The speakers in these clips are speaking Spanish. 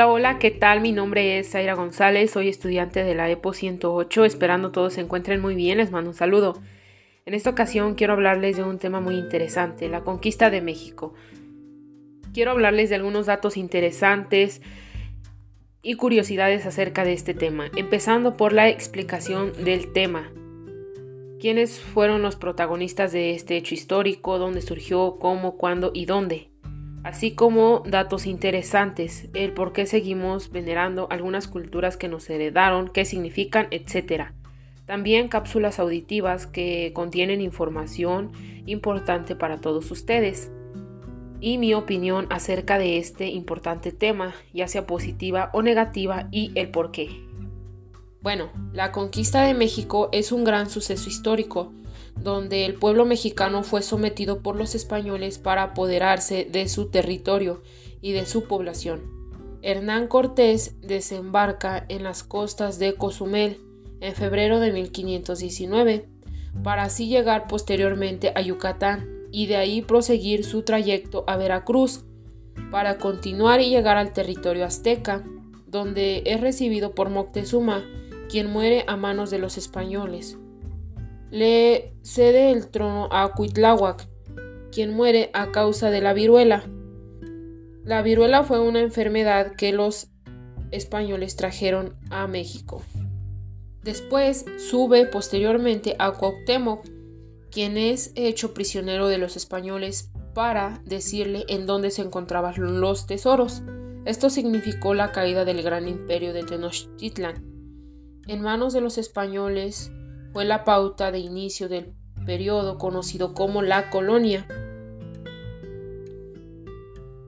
Hola, hola, ¿qué tal? Mi nombre es Zaira González, soy estudiante de la EPO 108, esperando todos se encuentren muy bien, les mando un saludo. En esta ocasión quiero hablarles de un tema muy interesante, la conquista de México. Quiero hablarles de algunos datos interesantes y curiosidades acerca de este tema, empezando por la explicación del tema. ¿Quiénes fueron los protagonistas de este hecho histórico? ¿Dónde surgió? ¿Cómo? ¿Cuándo? ¿Y dónde? Así como datos interesantes, el por qué seguimos venerando algunas culturas que nos heredaron, qué significan, etc. También cápsulas auditivas que contienen información importante para todos ustedes y mi opinión acerca de este importante tema, ya sea positiva o negativa y el por qué. Bueno, la conquista de México es un gran suceso histórico donde el pueblo mexicano fue sometido por los españoles para apoderarse de su territorio y de su población. Hernán Cortés desembarca en las costas de Cozumel en febrero de 1519, para así llegar posteriormente a Yucatán y de ahí proseguir su trayecto a Veracruz, para continuar y llegar al territorio azteca, donde es recibido por Moctezuma, quien muere a manos de los españoles le cede el trono a Cuitláhuac, quien muere a causa de la viruela. La viruela fue una enfermedad que los españoles trajeron a México. Después sube posteriormente a Cuauhtémoc, quien es hecho prisionero de los españoles para decirle en dónde se encontraban los tesoros. Esto significó la caída del gran imperio de Tenochtitlan. En manos de los españoles, fue la pauta de inicio del periodo conocido como la colonia.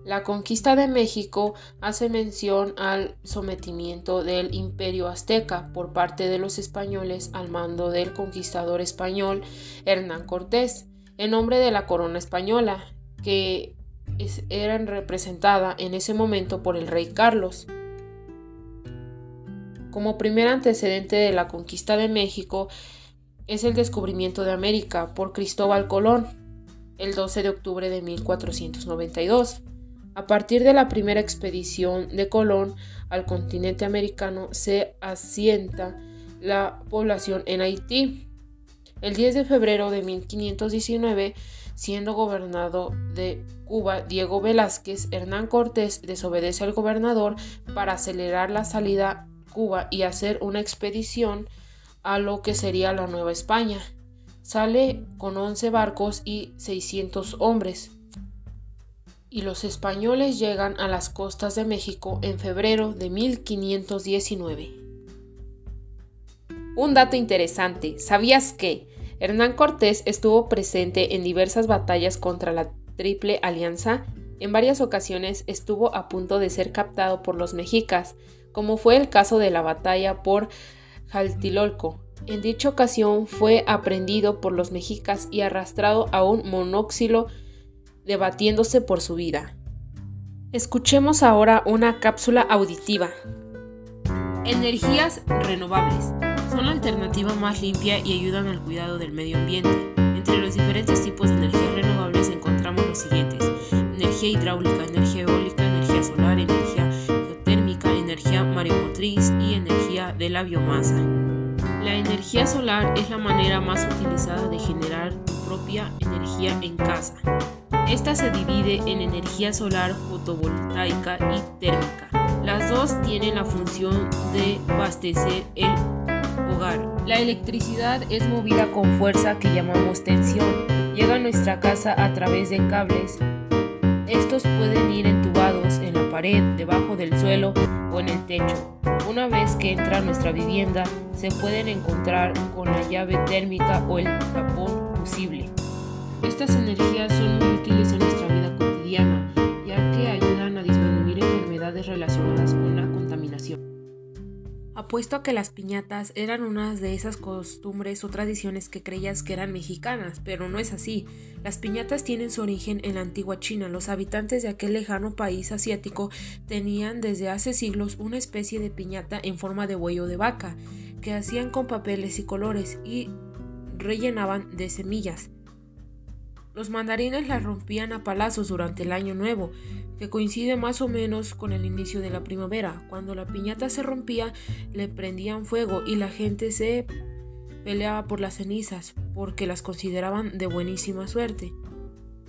La conquista de México hace mención al sometimiento del imperio azteca por parte de los españoles al mando del conquistador español Hernán Cortés, en nombre de la corona española, que era representada en ese momento por el rey Carlos. Como primer antecedente de la conquista de México es el descubrimiento de América por Cristóbal Colón el 12 de octubre de 1492. A partir de la primera expedición de Colón al continente americano se asienta la población en Haití. El 10 de febrero de 1519, siendo gobernador de Cuba Diego Velázquez, Hernán Cortés desobedece al gobernador para acelerar la salida Cuba y hacer una expedición a lo que sería la Nueva España. Sale con 11 barcos y 600 hombres. Y los españoles llegan a las costas de México en febrero de 1519. Un dato interesante, ¿sabías que Hernán Cortés estuvo presente en diversas batallas contra la Triple Alianza? En varias ocasiones estuvo a punto de ser captado por los mexicas, como fue el caso de la batalla por Jaltilolco. En dicha ocasión fue aprendido por los mexicas y arrastrado a un monóxilo debatiéndose por su vida. Escuchemos ahora una cápsula auditiva. Energías renovables son la alternativa más limpia y ayudan al cuidado del medio ambiente. Entre los diferentes tipos de energías renovables encontramos los siguientes. Energía hidráulica, energía energía mareomotriz y energía de la biomasa. La energía solar es la manera más utilizada de generar tu propia energía en casa. Esta se divide en energía solar fotovoltaica y térmica. Las dos tienen la función de abastecer el hogar. La electricidad es movida con fuerza que llamamos tensión. Llega a nuestra casa a través de cables. Estos pueden ir en la pared, debajo del suelo o en el techo. Una vez que entra a nuestra vivienda, se pueden encontrar con la llave térmica o el tapón fusible. Estas energías son muy útiles en nuestra vida cotidiana, ya que ayudan a disminuir enfermedades relacionadas con la contaminación. Apuesto a que las piñatas eran unas de esas costumbres o tradiciones que creías que eran mexicanas, pero no es así. Las piñatas tienen su origen en la antigua China. Los habitantes de aquel lejano país asiático tenían desde hace siglos una especie de piñata en forma de huello de vaca, que hacían con papeles y colores y rellenaban de semillas. Los mandarines las rompían a palazos durante el año nuevo, que coincide más o menos con el inicio de la primavera. Cuando la piñata se rompía, le prendían fuego y la gente se peleaba por las cenizas, porque las consideraban de buenísima suerte.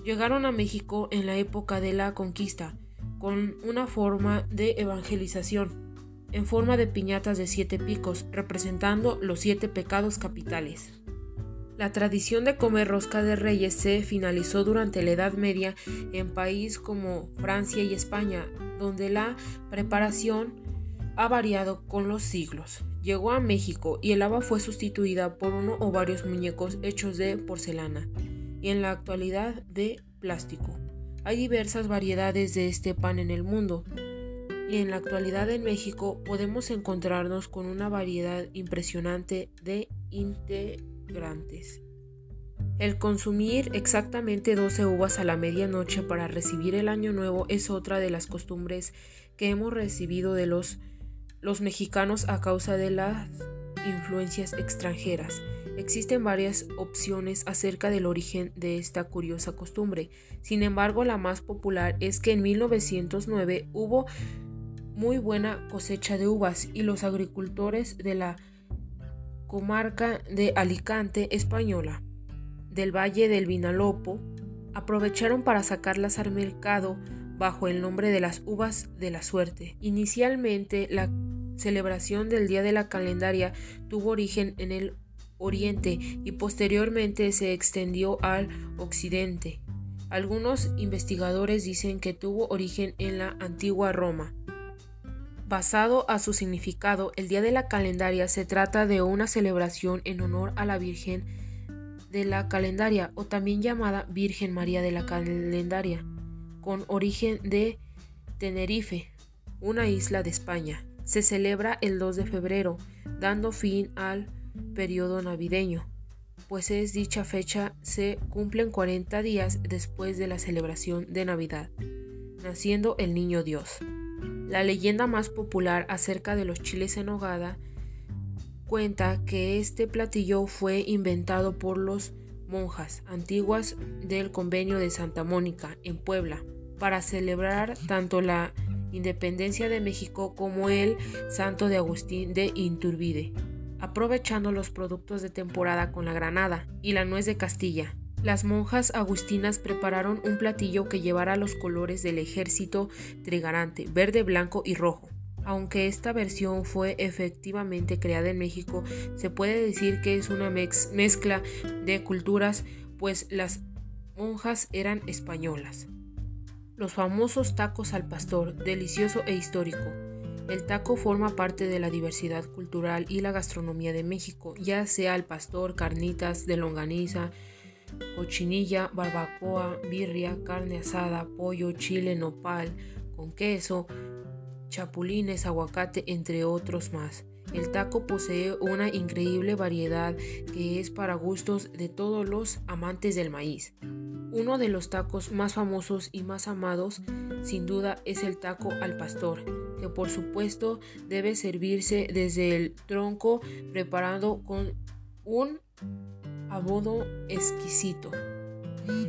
Llegaron a México en la época de la conquista, con una forma de evangelización, en forma de piñatas de siete picos, representando los siete pecados capitales. La tradición de comer rosca de reyes se finalizó durante la Edad Media en países como Francia y España, donde la preparación ha variado con los siglos. Llegó a México y el haba fue sustituida por uno o varios muñecos hechos de porcelana y en la actualidad de plástico. Hay diversas variedades de este pan en el mundo y en la actualidad en México podemos encontrarnos con una variedad impresionante de integrantes. El consumir exactamente 12 uvas a la medianoche para recibir el año nuevo es otra de las costumbres que hemos recibido de los, los mexicanos a causa de las influencias extranjeras. Existen varias opciones acerca del origen de esta curiosa costumbre. Sin embargo, la más popular es que en 1909 hubo muy buena cosecha de uvas y los agricultores de la comarca de Alicante española del Valle del Vinalopó aprovecharon para sacarlas al mercado bajo el nombre de las uvas de la suerte. Inicialmente la celebración del Día de la Calendaria tuvo origen en el Oriente y posteriormente se extendió al Occidente. Algunos investigadores dicen que tuvo origen en la antigua Roma. Basado a su significado, el Día de la Calendaria se trata de una celebración en honor a la Virgen de la Calendaria o también llamada Virgen María de la Calendaria, con origen de Tenerife, una isla de España. Se celebra el 2 de febrero, dando fin al periodo navideño, pues es dicha fecha se cumplen 40 días después de la celebración de Navidad, naciendo el Niño Dios. La leyenda más popular acerca de los chiles en hogada cuenta que este platillo fue inventado por los monjas antiguas del convenio de Santa Mónica en Puebla para celebrar tanto la independencia de México como el santo de Agustín de Inturbide, aprovechando los productos de temporada con la granada y la nuez de Castilla. Las monjas agustinas prepararon un platillo que llevara los colores del ejército trigarante, verde, blanco y rojo. Aunque esta versión fue efectivamente creada en México, se puede decir que es una mezcla de culturas, pues las monjas eran españolas. Los famosos tacos al pastor, delicioso e histórico. El taco forma parte de la diversidad cultural y la gastronomía de México, ya sea al pastor, carnitas de longaniza, cochinilla, barbacoa, birria, carne asada, pollo, chile, nopal, con queso, chapulines, aguacate, entre otros más. El taco posee una increíble variedad que es para gustos de todos los amantes del maíz. Uno de los tacos más famosos y más amados sin duda es el taco al pastor, que por supuesto debe servirse desde el tronco preparado con un abodo exquisito.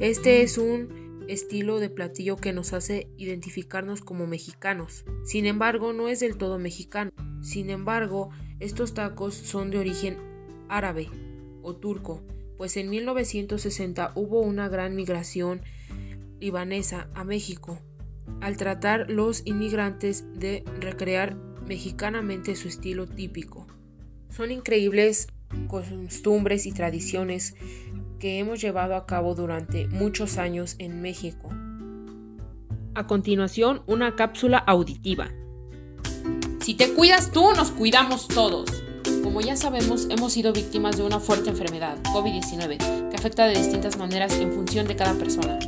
Este es un estilo de platillo que nos hace identificarnos como mexicanos. Sin embargo, no es del todo mexicano. Sin embargo, estos tacos son de origen árabe o turco, pues en 1960 hubo una gran migración libanesa a México, al tratar los inmigrantes de recrear mexicanamente su estilo típico. Son increíbles costumbres y tradiciones que hemos llevado a cabo durante muchos años en México. A continuación, una cápsula auditiva. Si te cuidas tú, nos cuidamos todos. Como ya sabemos, hemos sido víctimas de una fuerte enfermedad, COVID-19, que afecta de distintas maneras en función de cada persona.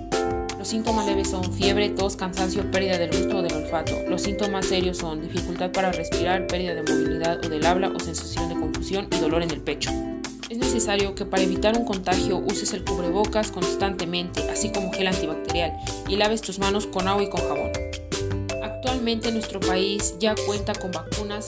Los síntomas leves son fiebre, tos, cansancio, pérdida del gusto o del olfato. Los síntomas serios son dificultad para respirar, pérdida de movilidad o del habla o sensación de confusión y dolor en el pecho. Es necesario que para evitar un contagio uses el cubrebocas constantemente, así como gel antibacterial, y laves tus manos con agua y con jabón. Actualmente nuestro país ya cuenta con vacunas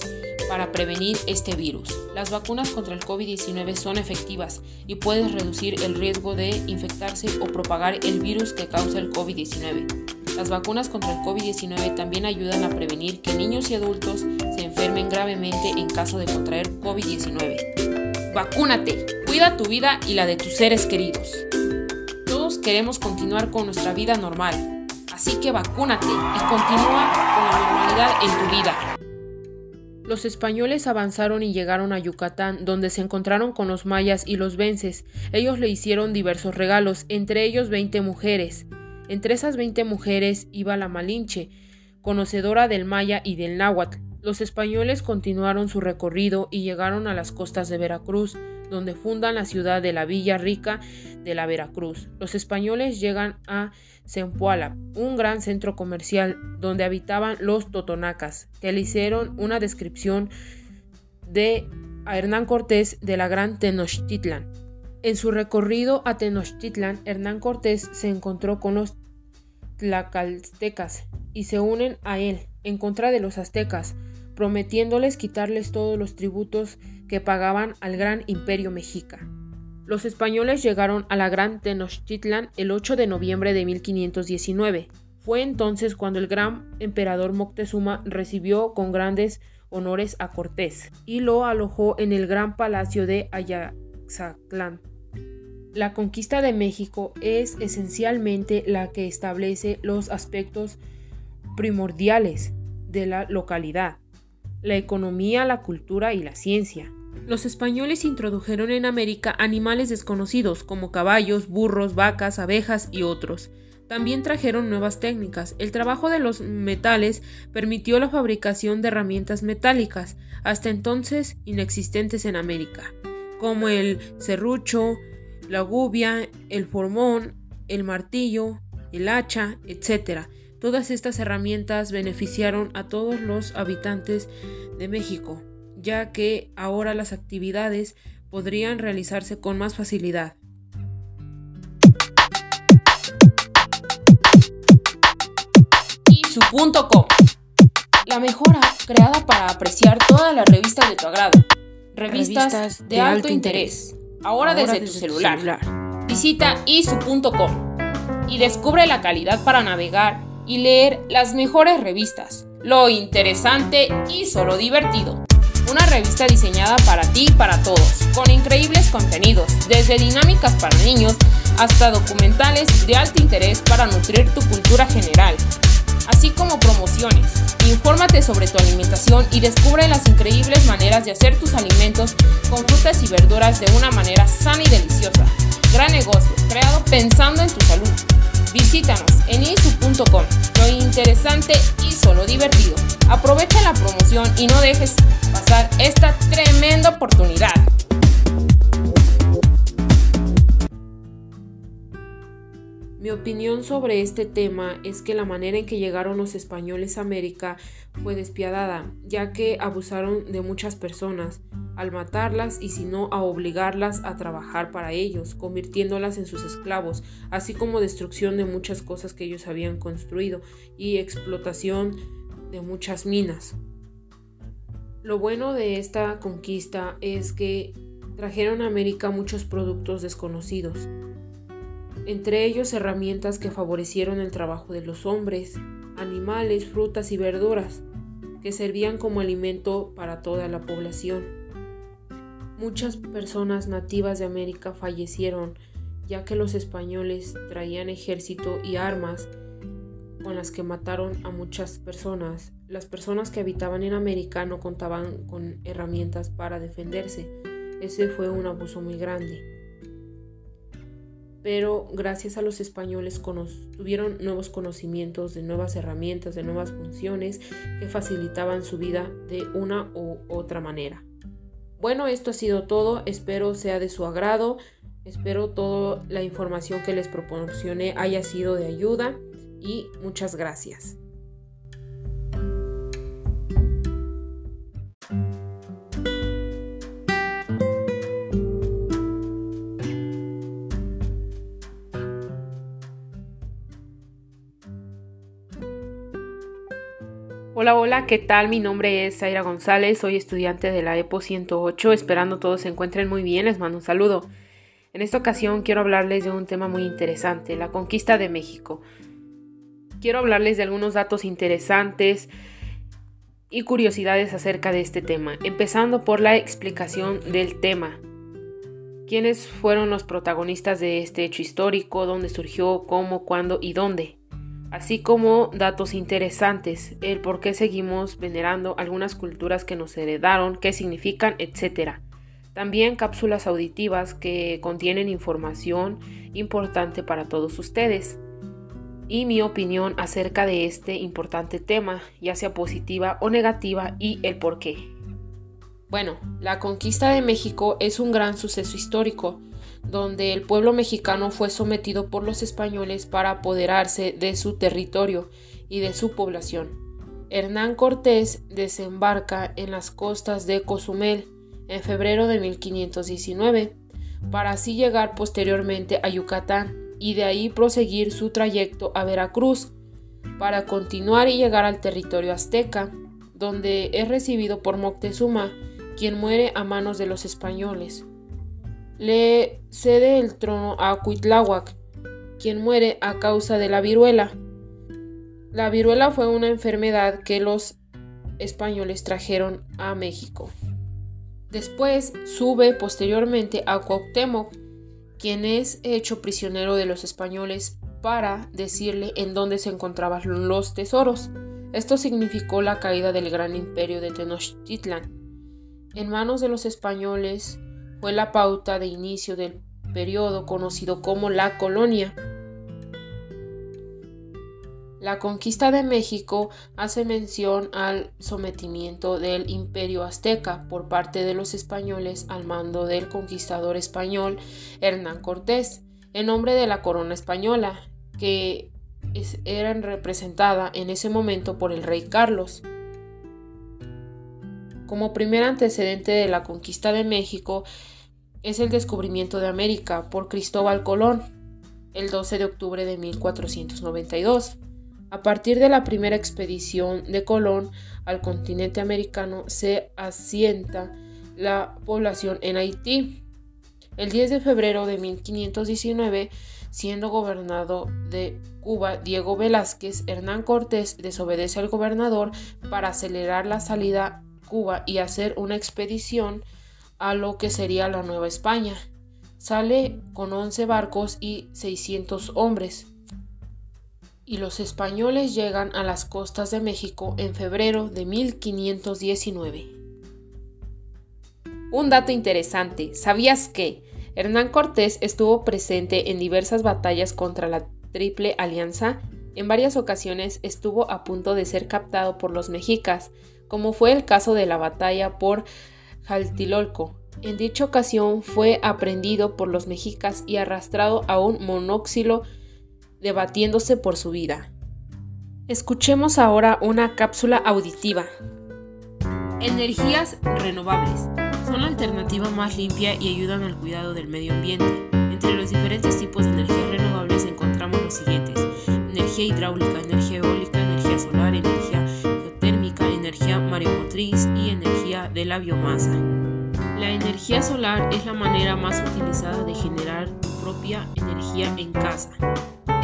para prevenir este virus. Las vacunas contra el COVID-19 son efectivas y pueden reducir el riesgo de infectarse o propagar el virus que causa el COVID-19. Las vacunas contra el COVID-19 también ayudan a prevenir que niños y adultos se enfermen gravemente en caso de contraer COVID-19. Vacúnate, cuida tu vida y la de tus seres queridos. Todos queremos continuar con nuestra vida normal, así que vacúnate y continúa con la normalidad en tu vida. Los españoles avanzaron y llegaron a Yucatán, donde se encontraron con los mayas y los vences. Ellos le hicieron diversos regalos, entre ellos 20 mujeres. Entre esas 20 mujeres iba la Malinche, conocedora del maya y del náhuatl. Los españoles continuaron su recorrido y llegaron a las costas de Veracruz, donde fundan la ciudad de la Villa Rica de la Veracruz. Los españoles llegan a Zempoala, un gran centro comercial donde habitaban los totonacas, que le hicieron una descripción de a Hernán Cortés de la Gran Tenochtitlan. En su recorrido a Tenochtitlan, Hernán Cortés se encontró con los tlacaltecas y se unen a él en contra de los aztecas, prometiéndoles quitarles todos los tributos que pagaban al gran imperio mexica. Los españoles llegaron a la Gran Tenochtitlan el 8 de noviembre de 1519. Fue entonces cuando el gran emperador Moctezuma recibió con grandes honores a Cortés y lo alojó en el gran palacio de Ayaxatlán. La conquista de México es esencialmente la que establece los aspectos primordiales de la localidad, la economía, la cultura y la ciencia. Los españoles introdujeron en América animales desconocidos como caballos, burros, vacas, abejas y otros. También trajeron nuevas técnicas. El trabajo de los metales permitió la fabricación de herramientas metálicas, hasta entonces inexistentes en América, como el serrucho, la gubia, el formón, el martillo, el hacha, etc. Todas estas herramientas beneficiaron a todos los habitantes de México ya que ahora las actividades podrían realizarse con más facilidad. Y su.com, la mejora creada para apreciar todas las revistas de tu agrado. Revistas, de, alto, interés. Ahora, desde, tu, celular. celular. Visita isu.com y descubre la calidad para navegar y leer las mejores revistas, lo interesante y solo divertido. Una revista diseñada para ti y para todos, con increíbles contenidos, desde dinámicas para niños hasta documentales de alto interés para nutrir tu cultura general, así como promociones. Infórmate sobre tu alimentación y descubre las increíbles maneras de hacer tus alimentos con frutas y verduras de una manera sana y deliciosa. Gran negocio, creado pensando en tu salud. Visítanos en isu.com. Lo interesante y solo divertido. Aprovecha la promoción y no dejes pasar esta tremenda oportunidad. Mi opinión sobre este tema es que la manera en que llegaron los españoles a América fue despiadada, ya que abusaron de muchas personas al matarlas y si no a obligarlas a trabajar para ellos, convirtiéndolas en sus esclavos, así como destrucción de muchas cosas que ellos habían construido y explotación de muchas minas. Lo bueno de esta conquista es que trajeron a América muchos productos desconocidos, entre ellos herramientas que favorecieron el trabajo de los hombres, animales, frutas y verduras, que servían como alimento para toda la población. Muchas personas nativas de América fallecieron ya que los españoles traían ejército y armas con las que mataron a muchas personas. Las personas que habitaban en América no contaban con herramientas para defenderse. Ese fue un abuso muy grande pero gracias a los españoles tuvieron nuevos conocimientos de nuevas herramientas, de nuevas funciones que facilitaban su vida de una u otra manera. Bueno, esto ha sido todo, espero sea de su agrado, espero toda la información que les proporcioné haya sido de ayuda y muchas gracias. Hola, hola, ¿qué tal? Mi nombre es Zaira González, soy estudiante de la EPO 108, esperando todos se encuentren muy bien, les mando un saludo. En esta ocasión quiero hablarles de un tema muy interesante, la conquista de México. Quiero hablarles de algunos datos interesantes y curiosidades acerca de este tema, empezando por la explicación del tema. ¿Quiénes fueron los protagonistas de este hecho histórico? ¿Dónde surgió? ¿Cómo? ¿Cuándo? ¿Y dónde? Así como datos interesantes, el por qué seguimos venerando algunas culturas que nos heredaron, qué significan, etc. También cápsulas auditivas que contienen información importante para todos ustedes y mi opinión acerca de este importante tema, ya sea positiva o negativa y el por qué. Bueno, la conquista de México es un gran suceso histórico donde el pueblo mexicano fue sometido por los españoles para apoderarse de su territorio y de su población. Hernán Cortés desembarca en las costas de Cozumel en febrero de 1519, para así llegar posteriormente a Yucatán y de ahí proseguir su trayecto a Veracruz, para continuar y llegar al territorio azteca, donde es recibido por Moctezuma, quien muere a manos de los españoles le cede el trono a Cuitláhuac, quien muere a causa de la viruela. La viruela fue una enfermedad que los españoles trajeron a México. Después sube posteriormente a Cuauhtémoc, quien es hecho prisionero de los españoles para decirle en dónde se encontraban los tesoros. Esto significó la caída del gran imperio de Tenochtitlan. En manos de los españoles, fue la pauta de inicio del periodo conocido como la colonia. La conquista de México hace mención al sometimiento del imperio azteca por parte de los españoles al mando del conquistador español Hernán Cortés, en nombre de la corona española, que era representada en ese momento por el rey Carlos. Como primer antecedente de la conquista de México es el descubrimiento de América por Cristóbal Colón el 12 de octubre de 1492. A partir de la primera expedición de Colón al continente americano se asienta la población en Haití. El 10 de febrero de 1519, siendo gobernador de Cuba Diego Velázquez, Hernán Cortés desobedece al gobernador para acelerar la salida Cuba y hacer una expedición a lo que sería la Nueva España. Sale con 11 barcos y 600 hombres. Y los españoles llegan a las costas de México en febrero de 1519. Un dato interesante, ¿sabías que Hernán Cortés estuvo presente en diversas batallas contra la Triple Alianza? En varias ocasiones estuvo a punto de ser captado por los mexicas, como fue el caso de la batalla por Jaltilolco. En dicha ocasión fue aprendido por los mexicas y arrastrado a un monóxilo debatiéndose por su vida. Escuchemos ahora una cápsula auditiva. Energías renovables son la alternativa más limpia y ayudan al cuidado del medio ambiente. Entre los diferentes tipos de energías renovables encontramos los siguientes. Energía hidráulica, energía eólica, energía solar, energía y energía de la biomasa. La energía solar es la manera más utilizada de generar tu propia energía en casa.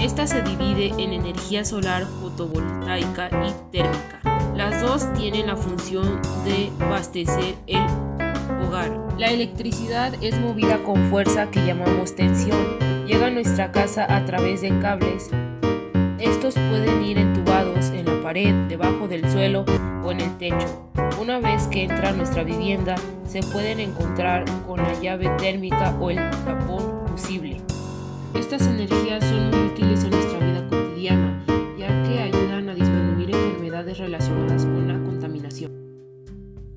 Esta se divide en energía solar fotovoltaica y térmica. Las dos tienen la función de abastecer el hogar. La electricidad es movida con fuerza que llamamos tensión. Llega a nuestra casa a través de cables. Estos pueden ir entubados en la pared, debajo del suelo en el techo. Una vez que entra a nuestra vivienda, se pueden encontrar con la llave térmica o el tapón fusible. Estas energías son muy útiles en nuestra vida cotidiana, ya que ayudan a disminuir enfermedades relacionadas con la.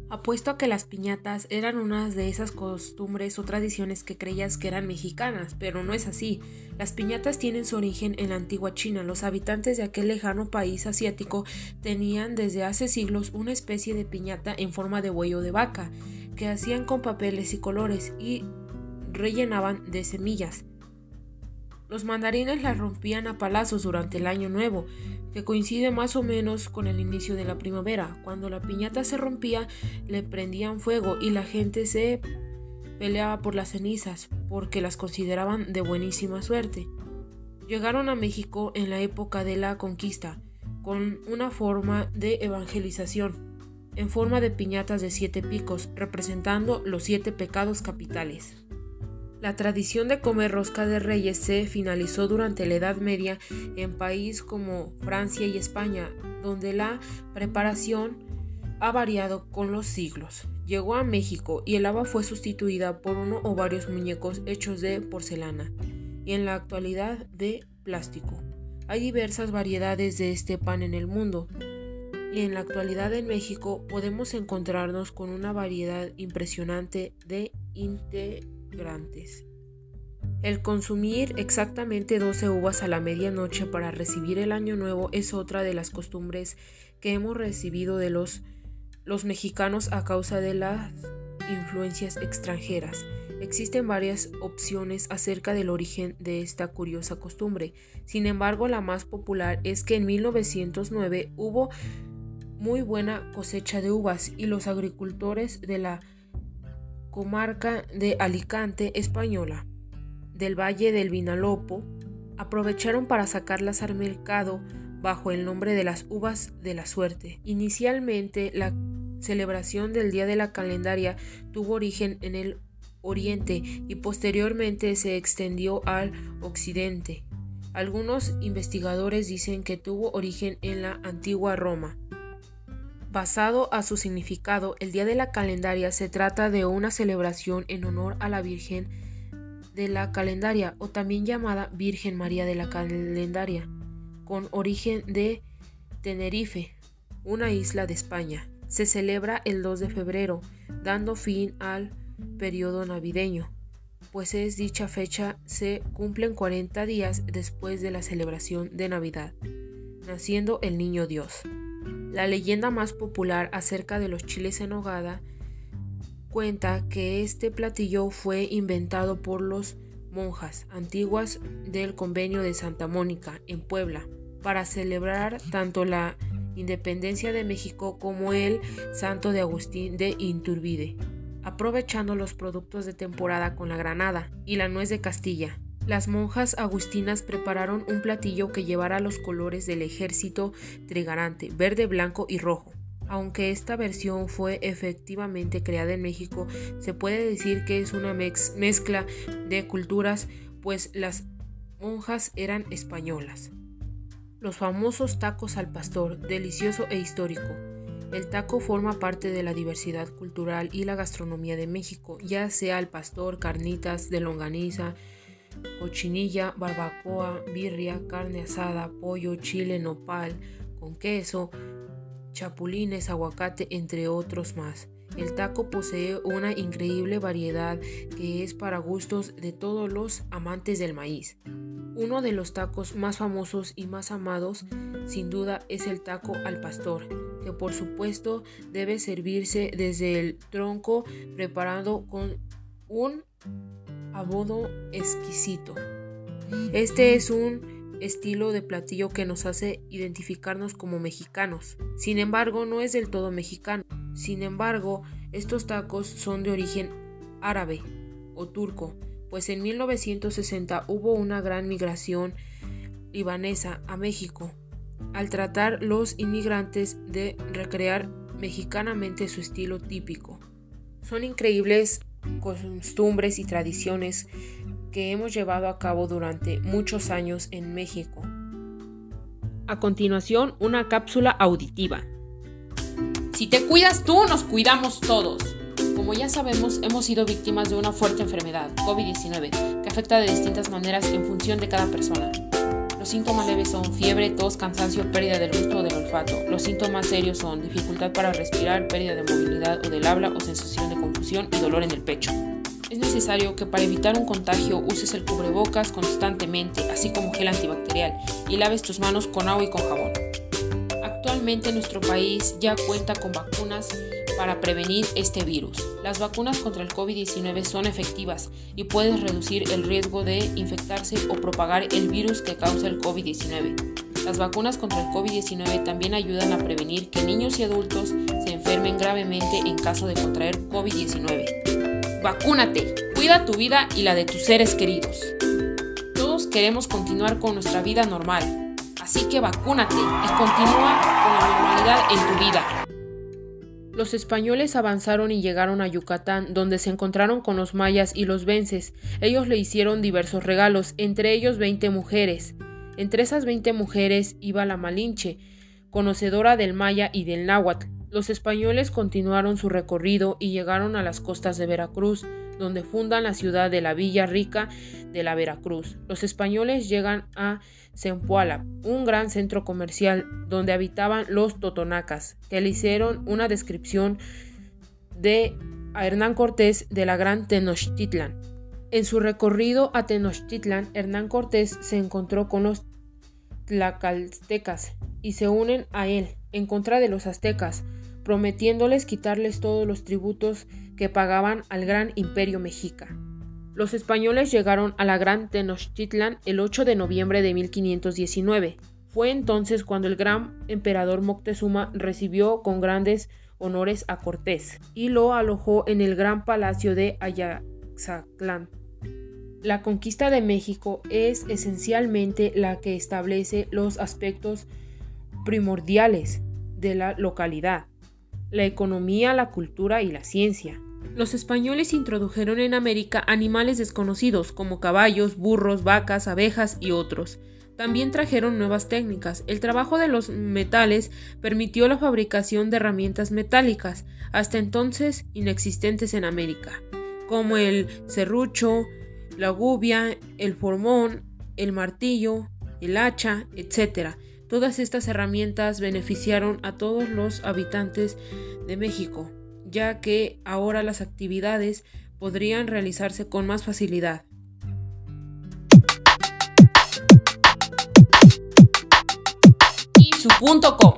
Apuesto a que las piñatas eran unas de esas costumbres o tradiciones que creías que eran mexicanas, pero no es así. Las piñatas tienen su origen en la antigua China. Los habitantes de aquel lejano país asiático tenían desde hace siglos una especie de piñata en forma de huello de vaca, que hacían con papeles y colores y rellenaban de semillas. Los mandarines las rompían a palazos durante el año nuevo, que coincide más o menos con el inicio de la primavera. Cuando la piñata se rompía, le prendían fuego y la gente se peleaba por las cenizas, porque las consideraban de buenísima suerte. Llegaron a México en la época de la conquista, con una forma de evangelización, en forma de piñatas de siete picos, representando los siete pecados capitales. La tradición de comer rosca de reyes se finalizó durante la Edad Media en países como Francia y España, donde la preparación ha variado con los siglos. Llegó a México y el haba fue sustituida por uno o varios muñecos hechos de porcelana y en la actualidad de plástico. Hay diversas variedades de este pan en el mundo y en la actualidad en México podemos encontrarnos con una variedad impresionante de integrantes el consumir exactamente 12 uvas a la medianoche para recibir el año nuevo es otra de las costumbres que hemos recibido de los, los mexicanos a causa de las influencias extranjeras. Existen varias opciones acerca del origen de esta curiosa costumbre. Sin embargo, la más popular es que en 1909 hubo muy buena cosecha de uvas y los agricultores de la comarca de Alicante española, del Valle del Vinalopó, aprovecharon para sacarlas al mercado bajo el nombre de las uvas de la suerte. Inicialmente, la celebración del Día de la Calendaria tuvo origen en el Oriente y posteriormente se extendió al Occidente. Algunos investigadores dicen que tuvo origen en la antigua Roma. Basado a su significado, el Día de la Calendaria se trata de una celebración en honor a la Virgen de la Calendaria o también llamada Virgen María de la Calendaria, con origen de Tenerife, una isla de España. Se celebra el 2 de febrero, dando fin al periodo navideño, pues es dicha fecha se cumplen 40 días después de la celebración de Navidad, naciendo el Niño Dios. La leyenda más popular acerca de los chiles en hogada cuenta que este platillo fue inventado por los monjas antiguas del convenio de Santa Mónica en Puebla para celebrar tanto la independencia de México como el santo de Agustín de Inturbide, aprovechando los productos de temporada con la granada y la nuez de Castilla. Las monjas agustinas prepararon un platillo que llevara los colores del ejército trigarante, verde, blanco y rojo. Aunque esta versión fue efectivamente creada en México, se puede decir que es una mezcla de culturas, pues las monjas eran españolas. Los famosos tacos al pastor, delicioso e histórico. El taco forma parte de la diversidad cultural y la gastronomía de México, ya sea al pastor, carnitas de longaniza, cochinilla, barbacoa, birria, carne asada, pollo, chile, nopal, con queso, chapulines, aguacate, entre otros más. El taco posee una increíble variedad que es para gustos de todos los amantes del maíz. Uno de los tacos más famosos y más amados sin duda es el taco al pastor, que por supuesto debe servirse desde el tronco preparado con un abodo exquisito. Este es un estilo de platillo que nos hace identificarnos como mexicanos. Sin embargo, no es del todo mexicano. Sin embargo, estos tacos son de origen árabe o turco, pues en 1960 hubo una gran migración libanesa a México, al tratar los inmigrantes de recrear mexicanamente su estilo típico. Son increíbles costumbres y tradiciones que hemos llevado a cabo durante muchos años en México. A continuación, una cápsula auditiva. Si te cuidas tú, nos cuidamos todos. Como ya sabemos, hemos sido víctimas de una fuerte enfermedad, COVID-19, que afecta de distintas maneras en función de cada persona. Los síntomas leves son fiebre, tos, cansancio, pérdida del gusto o del olfato. Los síntomas serios son dificultad para respirar, pérdida de movilidad o del habla o sensación de confusión y dolor en el pecho. Es necesario que para evitar un contagio uses el cubrebocas constantemente, así como gel antibacterial, y laves tus manos con agua y con jabón. Actualmente nuestro país ya cuenta con vacunas para prevenir este virus. Las vacunas contra el COVID-19 son efectivas y pueden reducir el riesgo de infectarse o propagar el virus que causa el COVID-19. Las vacunas contra el COVID-19 también ayudan a prevenir que niños y adultos se enfermen gravemente en caso de contraer COVID-19. Vacúnate, cuida tu vida y la de tus seres queridos. Todos queremos continuar con nuestra vida normal, así que vacúnate y continúa con la normalidad en tu vida. Los españoles avanzaron y llegaron a Yucatán, donde se encontraron con los mayas y los vences. Ellos le hicieron diversos regalos, entre ellos 20 mujeres. Entre esas 20 mujeres iba la Malinche, conocedora del maya y del náhuatl. Los españoles continuaron su recorrido y llegaron a las costas de Veracruz, donde fundan la ciudad de la Villa Rica de la Veracruz. Los españoles llegan a Zempoala, un gran centro comercial donde habitaban los totonacas, que le hicieron una descripción de a Hernán Cortés de la Gran Tenochtitlan. En su recorrido a Tenochtitlan, Hernán Cortés se encontró con los tlacaltecas y se unen a él en contra de los aztecas, prometiéndoles quitarles todos los tributos que pagaban al gran imperio mexica. Los españoles llegaron a la Gran Tenochtitlan el 8 de noviembre de 1519. Fue entonces cuando el gran emperador Moctezuma recibió con grandes honores a Cortés y lo alojó en el gran palacio de Ayaxatlán. La conquista de México es esencialmente la que establece los aspectos primordiales de la localidad, la economía, la cultura y la ciencia. Los españoles introdujeron en América animales desconocidos como caballos, burros, vacas, abejas y otros. También trajeron nuevas técnicas. El trabajo de los metales permitió la fabricación de herramientas metálicas, hasta entonces inexistentes en América, como el serrucho, la gubia, el formón, el martillo, el hacha, etc. Todas estas herramientas beneficiaron a todos los habitantes de México, ya que ahora las actividades podrían realizarse con más facilidad. Y su punto com.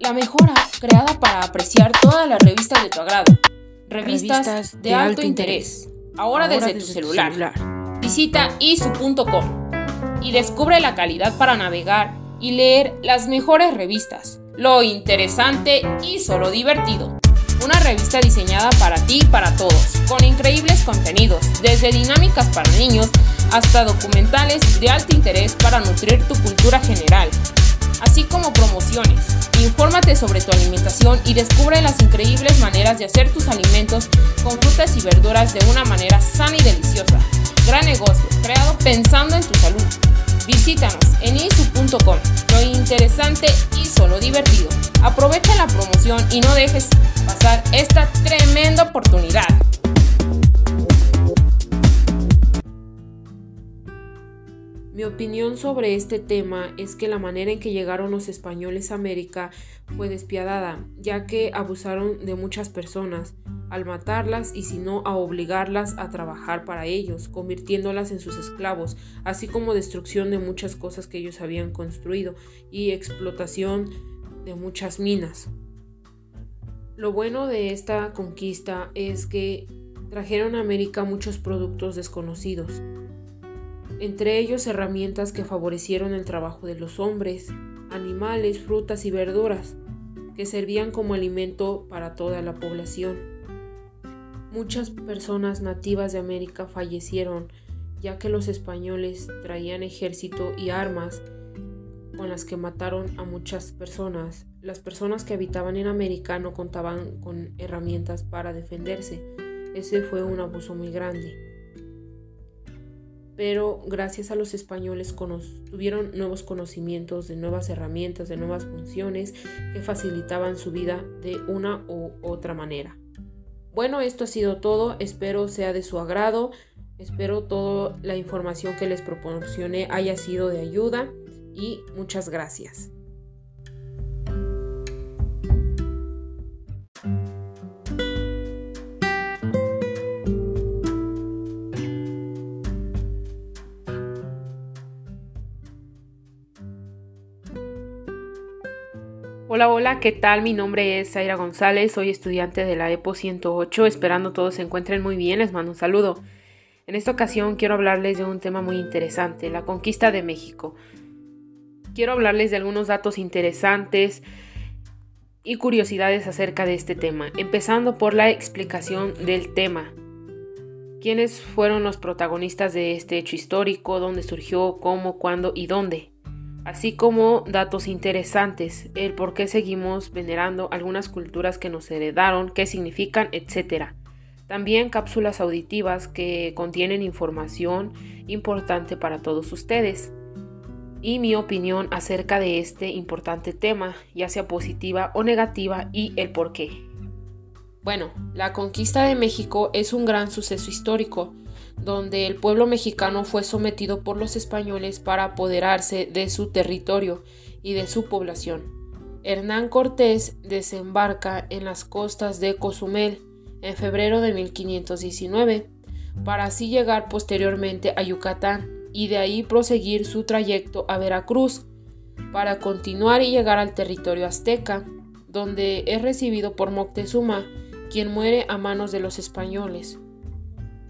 La mejora creada para apreciar todas las revistas de tu agrado. Revistas, de, alto, interés. Ahora, desde, tu celular. celular. Visita isu.com y descubre la calidad para navegar y leer las mejores revistas, lo interesante y solo divertido. Una revista diseñada para ti y para todos, con increíbles contenidos, desde dinámicas para niños hasta documentales de alto interés para nutrir tu cultura general, así como promociones. Infórmate sobre tu alimentación y descubre las increíbles maneras de hacer tus alimentos con frutas y verduras de una manera sana y deliciosa. Gran negocio, creado pensando en tu salud. Visítanos en isu.com. Lo interesante y solo divertido. Aprovecha la promoción y no dejes pasar esta tremenda oportunidad. Mi opinión sobre este tema es que la manera en que llegaron los españoles a América fue despiadada, ya que abusaron de muchas personas al matarlas y si no a obligarlas a trabajar para ellos, convirtiéndolas en sus esclavos, así como destrucción de muchas cosas que ellos habían construido y explotación de muchas minas. Lo bueno de esta conquista es que trajeron a América muchos productos desconocidos, entre ellos herramientas que favorecieron el trabajo de los hombres, animales, frutas y verduras, que servían como alimento para toda la población. Muchas personas nativas de América fallecieron ya que los españoles traían ejército y armas con las que mataron a muchas personas. Las personas que habitaban en América no contaban con herramientas para defenderse. Ese fue un abuso muy grande. Pero gracias a los españoles tuvieron nuevos conocimientos de nuevas herramientas, de nuevas funciones que facilitaban su vida de una u otra manera. Bueno, esto ha sido todo, espero sea de su agrado, espero toda la información que les proporcioné haya sido de ayuda y muchas gracias. Hola Hola, ¿qué tal? Mi nombre es Zaira González, soy estudiante de la EPO 108, esperando todos se encuentren muy bien, les mando un saludo. En esta ocasión quiero hablarles de un tema muy interesante, la conquista de México. Quiero hablarles de algunos datos interesantes y curiosidades acerca de este tema, empezando por la explicación del tema. ¿Quiénes fueron los protagonistas de este hecho histórico? ¿Dónde surgió? ¿Cómo? ¿Cuándo? ¿Y dónde? Así como datos interesantes, el por qué seguimos venerando algunas culturas que nos heredaron, qué significan, etc. También cápsulas auditivas que contienen información importante para todos ustedes y mi opinión acerca de este importante tema, ya sea positiva o negativa y el por qué. Bueno, la conquista de México es un gran suceso histórico donde el pueblo mexicano fue sometido por los españoles para apoderarse de su territorio y de su población. Hernán Cortés desembarca en las costas de Cozumel en febrero de 1519, para así llegar posteriormente a Yucatán y de ahí proseguir su trayecto a Veracruz, para continuar y llegar al territorio azteca, donde es recibido por Moctezuma, quien muere a manos de los españoles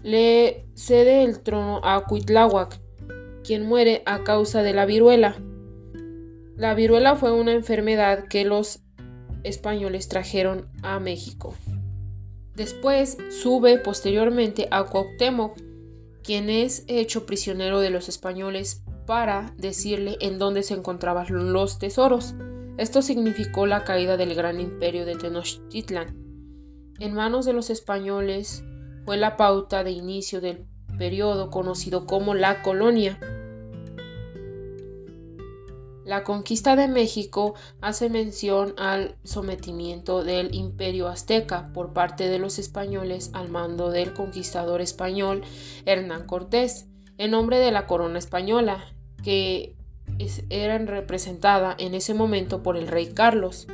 le cede el trono a Cuitláhuac, quien muere a causa de la viruela. La viruela fue una enfermedad que los españoles trajeron a México. Después sube posteriormente a Cuauhtémoc, quien es hecho prisionero de los españoles para decirle en dónde se encontraban los tesoros. Esto significó la caída del gran imperio de Tenochtitlan. En manos de los españoles, fue la pauta de inicio del periodo conocido como la colonia. La conquista de México hace mención al sometimiento del imperio azteca por parte de los españoles al mando del conquistador español Hernán Cortés, en nombre de la corona española, que era representada en ese momento por el rey Carlos.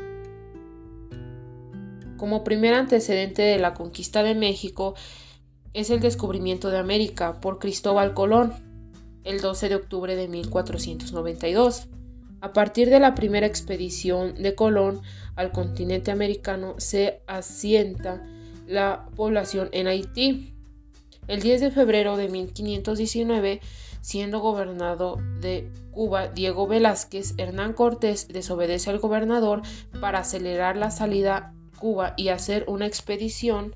Como primer antecedente de la conquista de México es el descubrimiento de América por Cristóbal Colón el 12 de octubre de 1492. A partir de la primera expedición de Colón al continente americano se asienta la población en Haití. El 10 de febrero de 1519, siendo gobernador de Cuba Diego Velázquez, Hernán Cortés desobedece al gobernador para acelerar la salida Cuba y hacer una expedición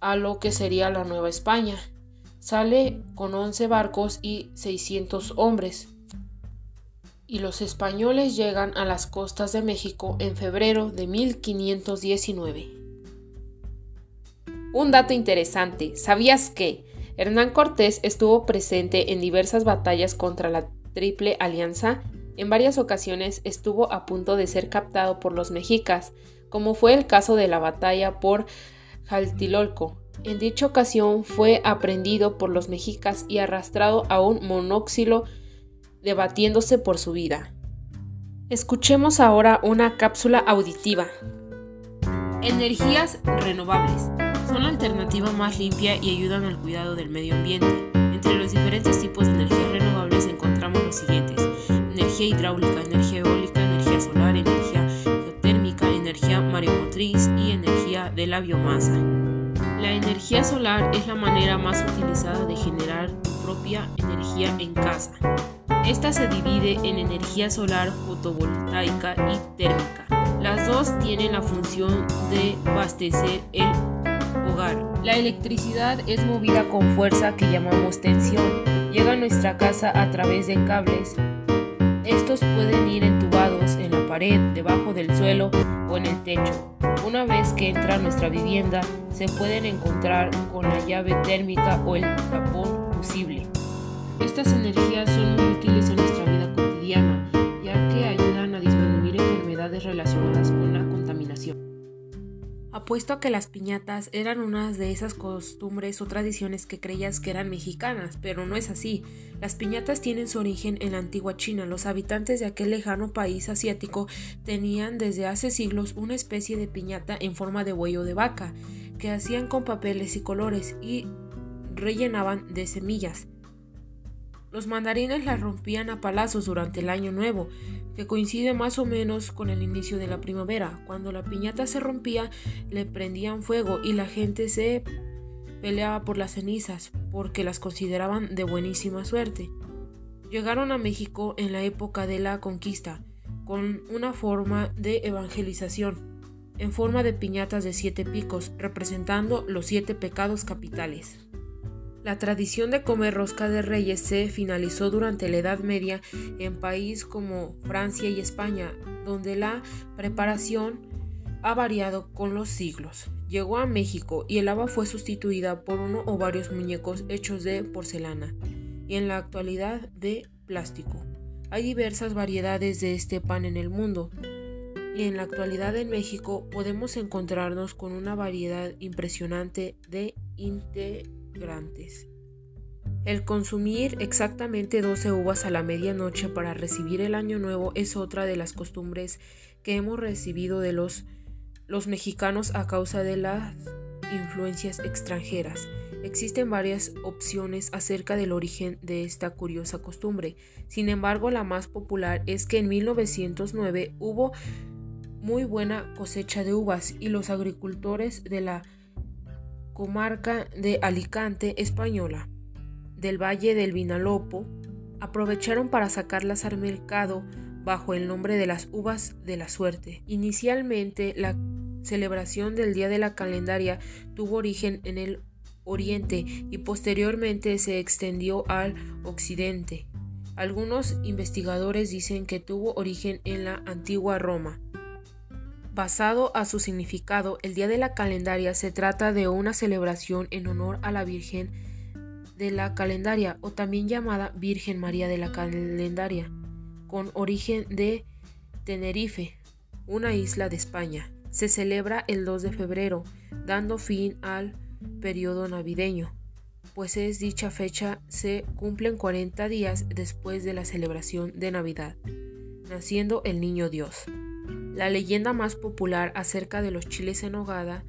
a lo que sería la Nueva España. Sale con 11 barcos y 600 hombres. Y los españoles llegan a las costas de México en febrero de 1519. Un dato interesante, ¿sabías que Hernán Cortés estuvo presente en diversas batallas contra la Triple Alianza? En varias ocasiones estuvo a punto de ser captado por los mexicas, como fue el caso de la batalla por Jaltilolco. En dicha ocasión fue aprendido por los mexicas y arrastrado a un monóxilo debatiéndose por su vida. Escuchemos ahora una cápsula auditiva. Energías renovables son la alternativa más limpia y ayudan al cuidado del medio ambiente. Entre los diferentes tipos de energías renovables encontramos los siguientes. Energía hidráulica, energía eólica, energía solar, mareomotriz y energía de la biomasa. La energía solar es la manera más utilizada de generar tu propia energía en casa. Esta se divide en energía solar fotovoltaica y térmica. Las dos tienen la función de abastecer el hogar. La electricidad es movida con fuerza que llamamos tensión. Llega a nuestra casa a través de cables. Estos pueden ir entubados pared, debajo del suelo o en el techo. Una vez que entra a nuestra vivienda, se pueden encontrar con la llave térmica o el tapón fusible. Estas energías son muy útiles en nuestra vida cotidiana, ya que ayudan a disminuir enfermedades relacionadas con la. Apuesto a que las piñatas eran unas de esas costumbres o tradiciones que creías que eran mexicanas, pero no es así. Las piñatas tienen su origen en la antigua China. Los habitantes de aquel lejano país asiático tenían desde hace siglos una especie de piñata en forma de huello de vaca, que hacían con papeles y colores y rellenaban de semillas. Los mandarines las rompían a palazos durante el año nuevo, que coincide más o menos con el inicio de la primavera. Cuando la piñata se rompía, le prendían fuego y la gente se peleaba por las cenizas, porque las consideraban de buenísima suerte. Llegaron a México en la época de la conquista, con una forma de evangelización, en forma de piñatas de siete picos, representando los siete pecados capitales. La tradición de comer rosca de reyes se finalizó durante la Edad Media en países como Francia y España, donde la preparación ha variado con los siglos. Llegó a México y el haba fue sustituida por uno o varios muñecos hechos de porcelana y en la actualidad de plástico. Hay diversas variedades de este pan en el mundo y en la actualidad en México podemos encontrarnos con una variedad impresionante de integrantes. El consumir exactamente 12 uvas a la medianoche para recibir el año nuevo es otra de las costumbres que hemos recibido de los, los mexicanos a causa de las influencias extranjeras. Existen varias opciones acerca del origen de esta curiosa costumbre. Sin embargo, la más popular es que en 1909 hubo muy buena cosecha de uvas y los agricultores de la comarca de Alicante española del Valle del Vinalopó aprovecharon para sacarlas al mercado bajo el nombre de las uvas de la suerte. Inicialmente la celebración del Día de la Calendaria tuvo origen en el Oriente y posteriormente se extendió al Occidente. Algunos investigadores dicen que tuvo origen en la antigua Roma. Basado a su significado, el Día de la Calendaria se trata de una celebración en honor a la Virgen de la Calendaria o también llamada Virgen María de la Calendaria, con origen de Tenerife, una isla de España. Se celebra el 2 de febrero, dando fin al periodo navideño, pues es dicha fecha se cumplen 40 días después de la celebración de Navidad, naciendo el Niño Dios. La leyenda más popular acerca de los chiles en hogada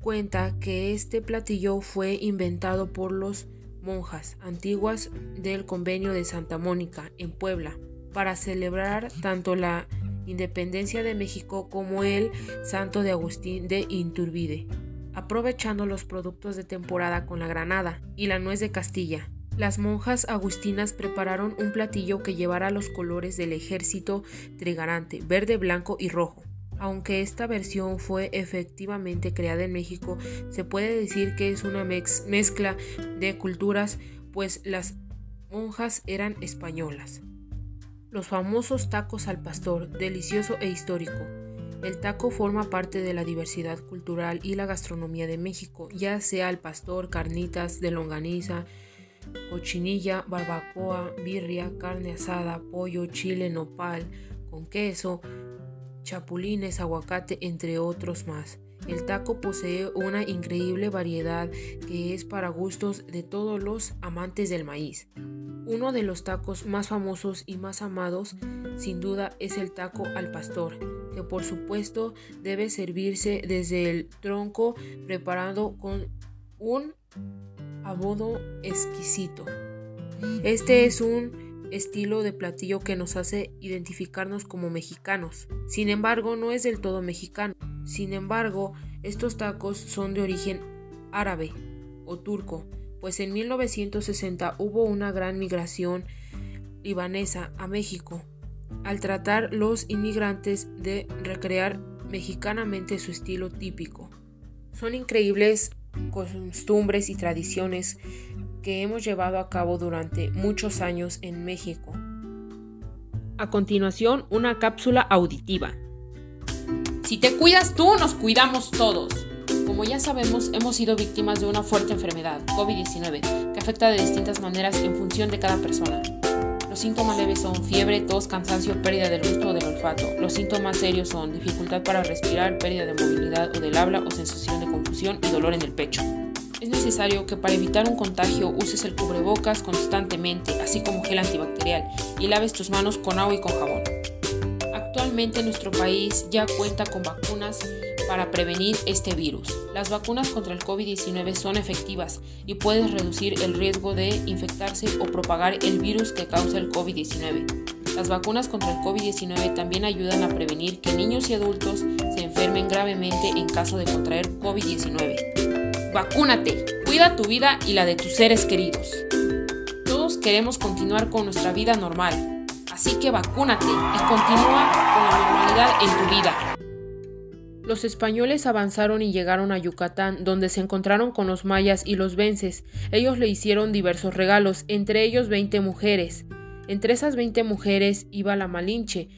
cuenta que este platillo fue inventado por los monjas antiguas del convenio de Santa Mónica en Puebla para celebrar tanto la independencia de México como el santo de Agustín de Inturbide, aprovechando los productos de temporada con la granada y la nuez de Castilla. Las monjas agustinas prepararon un platillo que llevara los colores del ejército trigarante, verde, blanco y rojo. Aunque esta versión fue efectivamente creada en México, se puede decir que es una mezcla de culturas, pues las monjas eran españolas. Los famosos tacos al pastor, delicioso e histórico. El taco forma parte de la diversidad cultural y la gastronomía de México, ya sea al pastor, carnitas de longaniza, cochinilla, barbacoa, birria, carne asada, pollo, chile, nopal, con queso, chapulines, aguacate, entre otros más. El taco posee una increíble variedad que es para gustos de todos los amantes del maíz. Uno de los tacos más famosos y más amados sin duda es el taco al pastor, que por supuesto debe servirse desde el tronco preparado con un abodo exquisito. Este es un estilo de platillo que nos hace identificarnos como mexicanos. Sin embargo, no es del todo mexicano. Sin embargo, estos tacos son de origen árabe o turco, pues en 1960 hubo una gran migración libanesa a México, al tratar los inmigrantes de recrear mexicanamente su estilo típico. Son increíbles costumbres y tradiciones que hemos llevado a cabo durante muchos años en México. A continuación, una cápsula auditiva. Si te cuidas tú, nos cuidamos todos. Como ya sabemos, hemos sido víctimas de una fuerte enfermedad, COVID-19, que afecta de distintas maneras en función de cada persona. Los síntomas leves son fiebre, tos, cansancio, pérdida del gusto o del olfato. Los síntomas serios son dificultad para respirar, pérdida de movilidad o del habla o sensación de confusión y dolor en el pecho. Es necesario que para evitar un contagio uses el cubrebocas constantemente, así como gel antibacterial, y laves tus manos con agua y con jabón. Actualmente nuestro país ya cuenta con vacunas para prevenir este virus. Las vacunas contra el COVID-19 son efectivas y pueden reducir el riesgo de infectarse o propagar el virus que causa el COVID-19. Las vacunas contra el COVID-19 también ayudan a prevenir que niños y adultos se enfermen gravemente en caso de contraer COVID-19. Vacúnate, cuida tu vida y la de tus seres queridos. Todos queremos continuar con nuestra vida normal, Así que vacúnate y continúa con la normalidad en tu vida. Los españoles avanzaron y llegaron a Yucatán, donde se encontraron con los mayas y los vences. Ellos le hicieron diversos regalos, entre ellos 20 mujeres. Entre esas 20 mujeres iba la Malinche,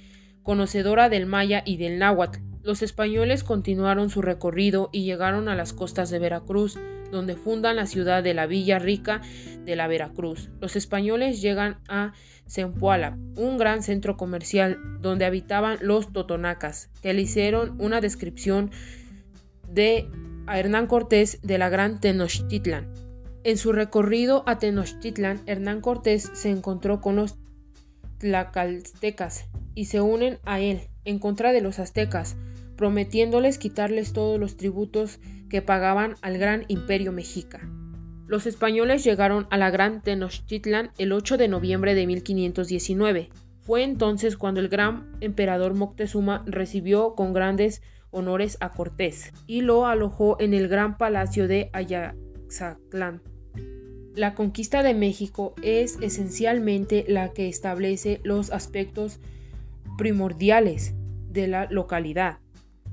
conocedora del maya y del náhuatl. Los españoles continuaron su recorrido y llegaron a las costas de Veracruz, donde fundan la ciudad de la Villa Rica de la Veracruz. Los españoles llegan a Zempoala, un gran centro comercial donde habitaban los totonacas, que le hicieron una descripción de a Hernán Cortés de la Gran Tenochtitlan. En su recorrido a Tenochtitlan, Hernán Cortés se encontró con los tlacaltecas y se unen a él en contra de los aztecas, prometiéndoles quitarles todos los tributos que pagaban al gran imperio mexica. Los españoles llegaron a la Gran Tenochtitlan el 8 de noviembre de 1519. Fue entonces cuando el gran emperador Moctezuma recibió con grandes honores a Cortés y lo alojó en el gran palacio de Ayaxatlán. La conquista de México es esencialmente la que establece los aspectos primordiales de la localidad,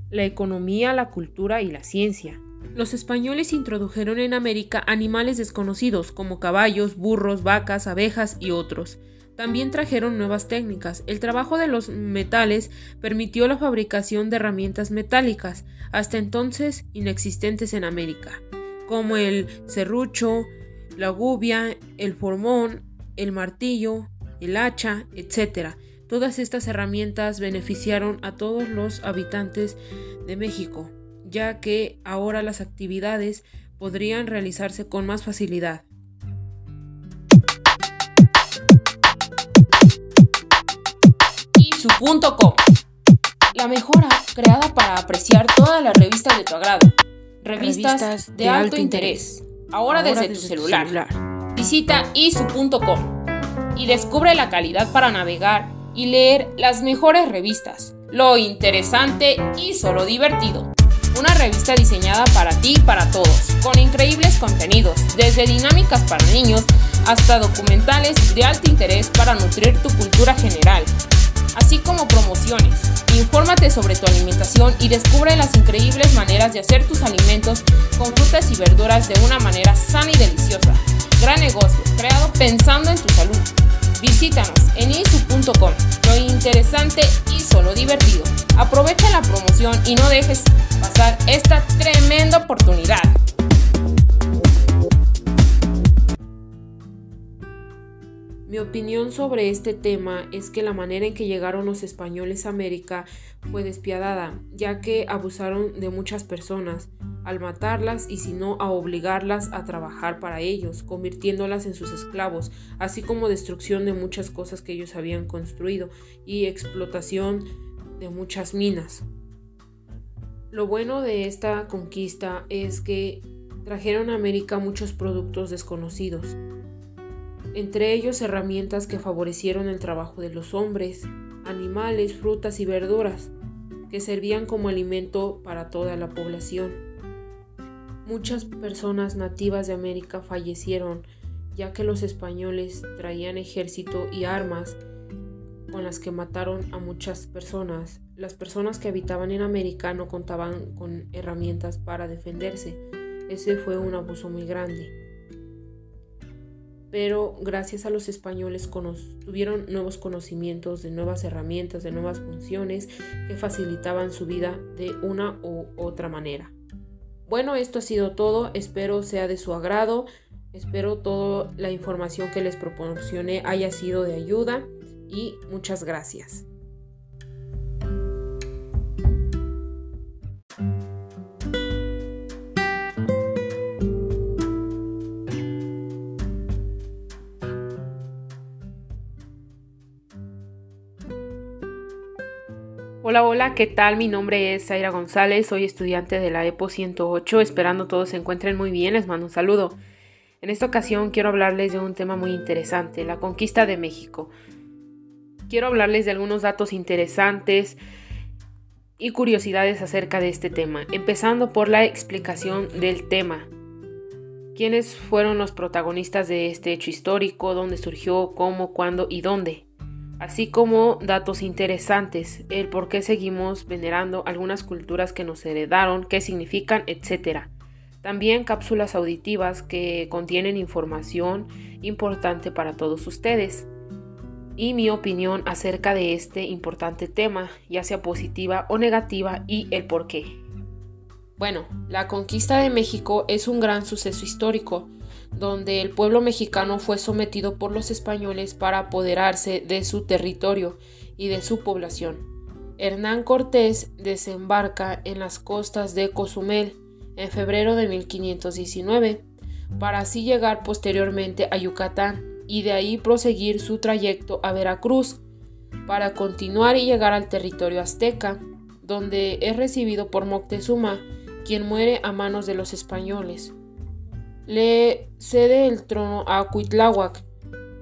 la economía, la cultura y la ciencia. Los españoles introdujeron en América animales desconocidos como caballos, burros, vacas, abejas y otros. También trajeron nuevas técnicas. El trabajo de los metales permitió la fabricación de herramientas metálicas, hasta entonces inexistentes en América, como el serrucho, la gubia, el formón, el martillo, el hacha, etc. Todas estas herramientas beneficiaron a todos los habitantes de México ya que ahora las actividades podrían realizarse con más facilidad. Y la mejor app creada para apreciar todas las revistas de tu agrado. Revistas, de, alto, interés. Ahora, desde, tu celular. celular. Visita isu.com y descubre la calidad para navegar y leer las mejores revistas, lo interesante y solo divertido una revista diseñada para ti y para todos, con increíbles contenidos, desde dinámicas para niños hasta documentales de alto interés para nutrir tu cultura general, así como promociones. Infórmate sobre tu alimentación y descubre las increíbles maneras de hacer tus alimentos con frutas y verduras de una manera sana y deliciosa. Gran negocio, creado pensando en tu salud. Visítanos en isu.com. Lo interesante y solo divertido. Aprovecha la promoción y no dejes pasar esta tremenda oportunidad. Mi opinión sobre este tema es que la manera en que llegaron los españoles a América fue despiadada, ya que abusaron de muchas personas al matarlas y si no a obligarlas a trabajar para ellos, convirtiéndolas en sus esclavos, así como destrucción de muchas cosas que ellos habían construido y explotación de muchas minas. Lo bueno de esta conquista es que trajeron a América muchos productos desconocidos, entre ellos herramientas que favorecieron el trabajo de los hombres, animales, frutas y verduras, que servían como alimento para toda la población. Muchas personas nativas de América fallecieron ya que los españoles traían ejército y armas con las que mataron a muchas personas. Las personas que habitaban en América no contaban con herramientas para defenderse. Ese fue un abuso muy grande. Pero gracias a los españoles tuvieron nuevos conocimientos de nuevas herramientas, de nuevas funciones que facilitaban su vida de una u otra manera. Bueno, esto ha sido todo, espero sea de su agrado, espero toda la información que les proporcioné haya sido de ayuda y muchas gracias. Hola, hola, ¿qué tal? Mi nombre es Zaira González, soy estudiante de la EPO 108, esperando todos se encuentren muy bien, les mando un saludo. En esta ocasión quiero hablarles de un tema muy interesante, la conquista de México. Quiero hablarles de algunos datos interesantes y curiosidades acerca de este tema, empezando por la explicación del tema. ¿Quiénes fueron los protagonistas de este hecho histórico? ¿Dónde surgió? ¿Cómo? ¿Cuándo? ¿Y dónde? Así como datos interesantes, el por qué seguimos venerando algunas culturas que nos heredaron, qué significan, etc. También cápsulas auditivas que contienen información importante para todos ustedes y mi opinión acerca de este importante tema, ya sea positiva o negativa y el por qué. Bueno, la conquista de México es un gran suceso histórico donde el pueblo mexicano fue sometido por los españoles para apoderarse de su territorio y de su población. Hernán Cortés desembarca en las costas de Cozumel en febrero de 1519, para así llegar posteriormente a Yucatán y de ahí proseguir su trayecto a Veracruz, para continuar y llegar al territorio azteca, donde es recibido por Moctezuma, quien muere a manos de los españoles le cede el trono a Cuitláhuac,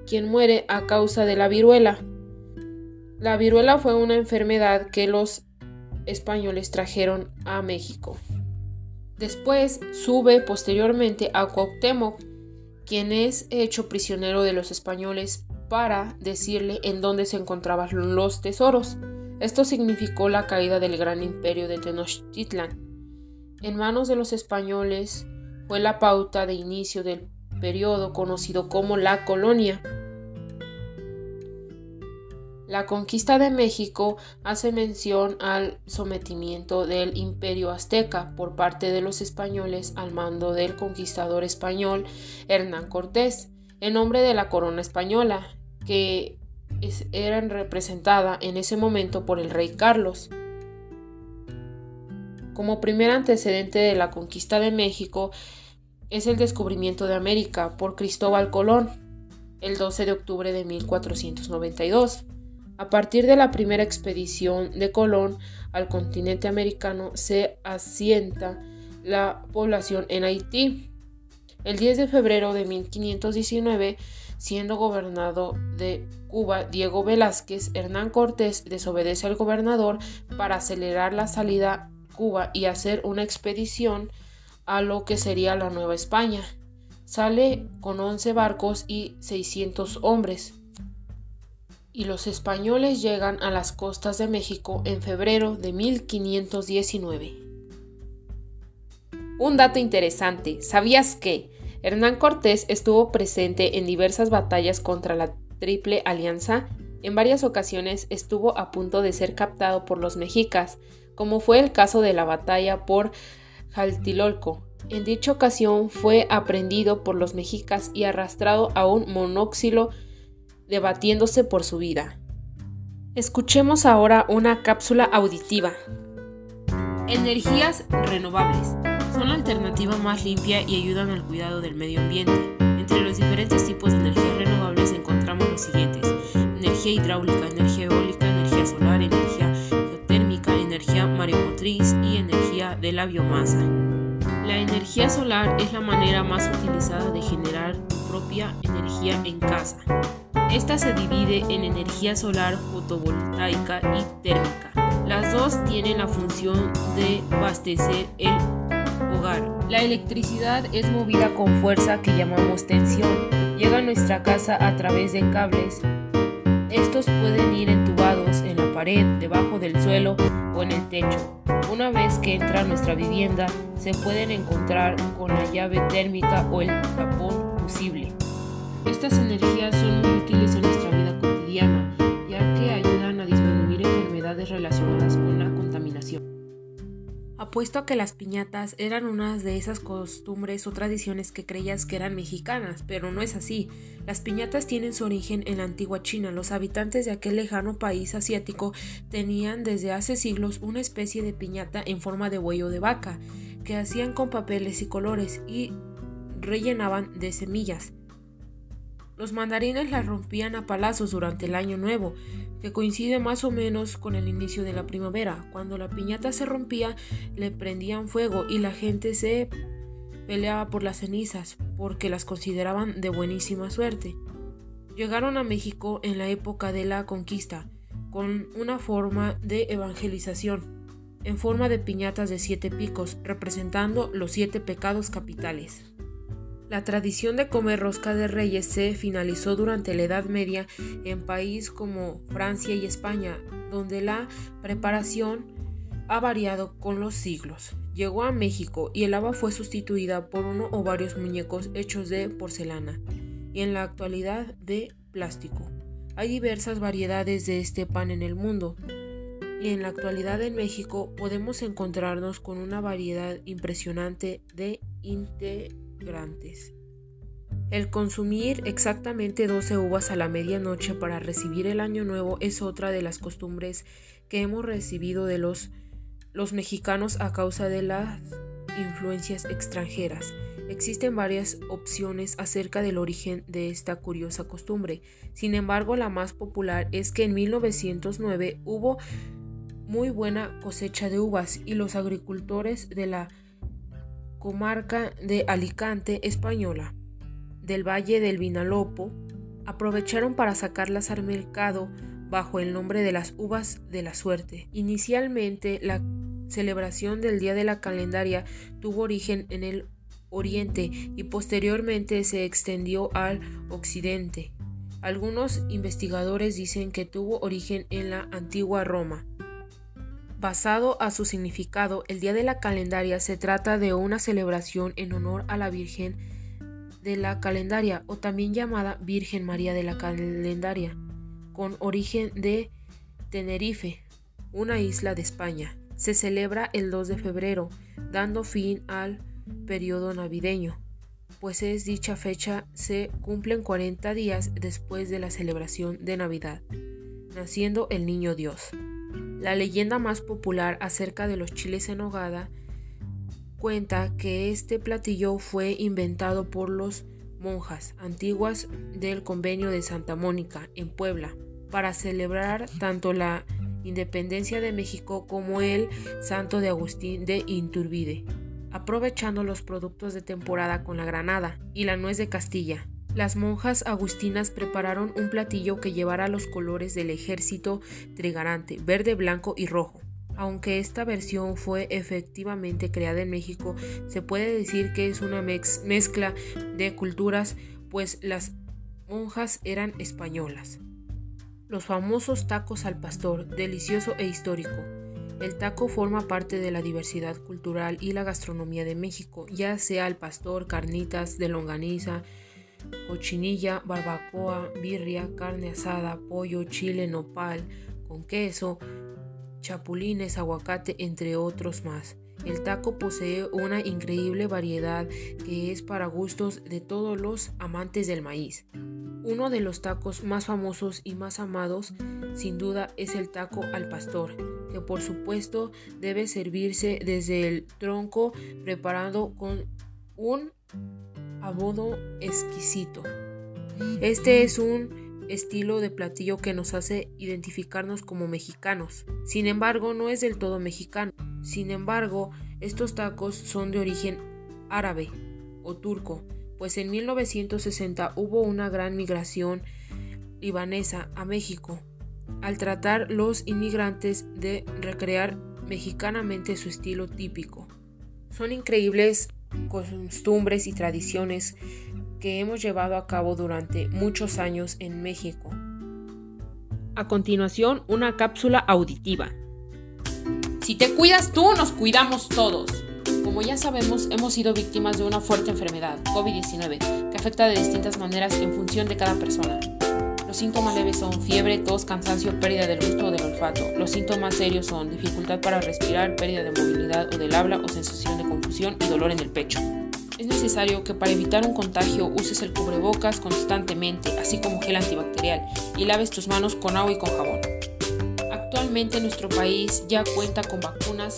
quien muere a causa de la viruela. La viruela fue una enfermedad que los españoles trajeron a México. Después sube posteriormente a Cuauhtémoc, quien es hecho prisionero de los españoles para decirle en dónde se encontraban los tesoros. Esto significó la caída del gran imperio de Tenochtitlan. En manos de los españoles, fue la pauta de inicio del periodo conocido como la colonia. La conquista de México hace mención al sometimiento del imperio azteca por parte de los españoles al mando del conquistador español Hernán Cortés, en nombre de la corona española, que era representada en ese momento por el rey Carlos. Como primer antecedente de la conquista de México es el descubrimiento de América por Cristóbal Colón el 12 de octubre de 1492. A partir de la primera expedición de Colón al continente americano se asienta la población en Haití. El 10 de febrero de 1519, siendo gobernador de Cuba Diego Velázquez, Hernán Cortés desobedece al gobernador para acelerar la salida Cuba y hacer una expedición a lo que sería la Nueva España. Sale con 11 barcos y 600 hombres. Y los españoles llegan a las costas de México en febrero de 1519. Un dato interesante, ¿sabías que Hernán Cortés estuvo presente en diversas batallas contra la Triple Alianza? En varias ocasiones estuvo a punto de ser captado por los mexicas, como fue el caso de la batalla por Jaltilolco. En dicha ocasión fue aprendido por los mexicas y arrastrado a un monóxilo debatiéndose por su vida. Escuchemos ahora una cápsula auditiva. Energías renovables son la alternativa más limpia y ayudan al cuidado del medio ambiente. Entre los diferentes tipos de energías renovables encontramos los siguientes. Energía hidráulica, energía de la biomasa. La energía solar es la manera más utilizada de generar tu propia energía en casa. Esta se divide en energía solar fotovoltaica y térmica. Las dos tienen la función de abastecer el hogar. La electricidad es movida con fuerza que llamamos tensión. Llega a nuestra casa a través de cables. Estos pueden ir entubados en la pared, debajo del suelo o en el techo. Una vez que entra a nuestra vivienda, se pueden encontrar con la llave térmica o el tapón fusible. Estas energías son muy útiles en nuestra vida cotidiana, ya que ayudan a disminuir enfermedades relacionadas con. Apuesto a que las piñatas eran unas de esas costumbres o tradiciones que creías que eran mexicanas, pero no es así. Las piñatas tienen su origen en la antigua China. Los habitantes de aquel lejano país asiático tenían desde hace siglos una especie de piñata en forma de huello de vaca, que hacían con papeles y colores y rellenaban de semillas. Los mandarines las rompían a palazos durante el año nuevo, que coincide más o menos con el inicio de la primavera. Cuando la piñata se rompía, le prendían fuego y la gente se peleaba por las cenizas, porque las consideraban de buenísima suerte. Llegaron a México en la época de la conquista, con una forma de evangelización, en forma de piñatas de siete picos, representando los siete pecados capitales. La tradición de comer rosca de reyes se finalizó durante la Edad Media en países como Francia y España, donde la preparación ha variado con los siglos. Llegó a México y el haba fue sustituida por uno o varios muñecos hechos de porcelana y en la actualidad de plástico. Hay diversas variedades de este pan en el mundo y en la actualidad en México podemos encontrarnos con una variedad impresionante de el consumir exactamente 12 uvas a la medianoche para recibir el año nuevo es otra de las costumbres que hemos recibido de los, los mexicanos a causa de las influencias extranjeras. Existen varias opciones acerca del origen de esta curiosa costumbre. Sin embargo, la más popular es que en 1909 hubo muy buena cosecha de uvas y los agricultores de la comarca de Alicante española, del Valle del Vinalopó, aprovecharon para sacarlas al mercado bajo el nombre de las uvas de la suerte. Inicialmente, la celebración del Día de la Calendaria tuvo origen en el Oriente y posteriormente se extendió al Occidente. Algunos investigadores dicen que tuvo origen en la antigua Roma. Basado a su significado, el Día de la Calendaria se trata de una celebración en honor a la Virgen de la Calendaria o también llamada Virgen María de la Calendaria, con origen de Tenerife, una isla de España. Se celebra el 2 de febrero, dando fin al periodo navideño, pues es dicha fecha se cumplen 40 días después de la celebración de Navidad, naciendo el Niño Dios. La leyenda más popular acerca de los chiles en hogada cuenta que este platillo fue inventado por los monjas antiguas del convenio de Santa Mónica en Puebla para celebrar tanto la independencia de México como el santo de Agustín de Inturbide, aprovechando los productos de temporada con la granada y la nuez de Castilla. Las monjas agustinas prepararon un platillo que llevara los colores del ejército trigarante, verde, blanco y rojo. Aunque esta versión fue efectivamente creada en México, se puede decir que es una mezcla de culturas, pues las monjas eran españolas. Los famosos tacos al pastor, delicioso e histórico. El taco forma parte de la diversidad cultural y la gastronomía de México, ya sea al pastor, carnitas de longaniza, cochinilla, barbacoa, birria, carne asada, pollo, chile, nopal, con queso, chapulines, aguacate, entre otros más. El taco posee una increíble variedad que es para gustos de todos los amantes del maíz. Uno de los tacos más famosos y más amados sin duda es el taco al pastor, que por supuesto debe servirse desde el tronco preparado con un abodo exquisito. Este es un estilo de platillo que nos hace identificarnos como mexicanos. Sin embargo, no es del todo mexicano. Sin embargo, estos tacos son de origen árabe o turco, pues en 1960 hubo una gran migración libanesa a México, al tratar los inmigrantes de recrear mexicanamente su estilo típico. Son increíbles costumbres y tradiciones que hemos llevado a cabo durante muchos años en México. A continuación, una cápsula auditiva. Si te cuidas tú, nos cuidamos todos. Como ya sabemos, hemos sido víctimas de una fuerte enfermedad, COVID-19, que afecta de distintas maneras en función de cada persona. Los síntomas leves son fiebre, tos, cansancio, pérdida del gusto o del olfato. Los síntomas serios son dificultad para respirar, pérdida de movilidad o del habla o sensación de confusión y dolor en el pecho. Es necesario que para evitar un contagio uses el cubrebocas constantemente, así como gel antibacterial, y laves tus manos con agua y con jabón. Actualmente nuestro país ya cuenta con vacunas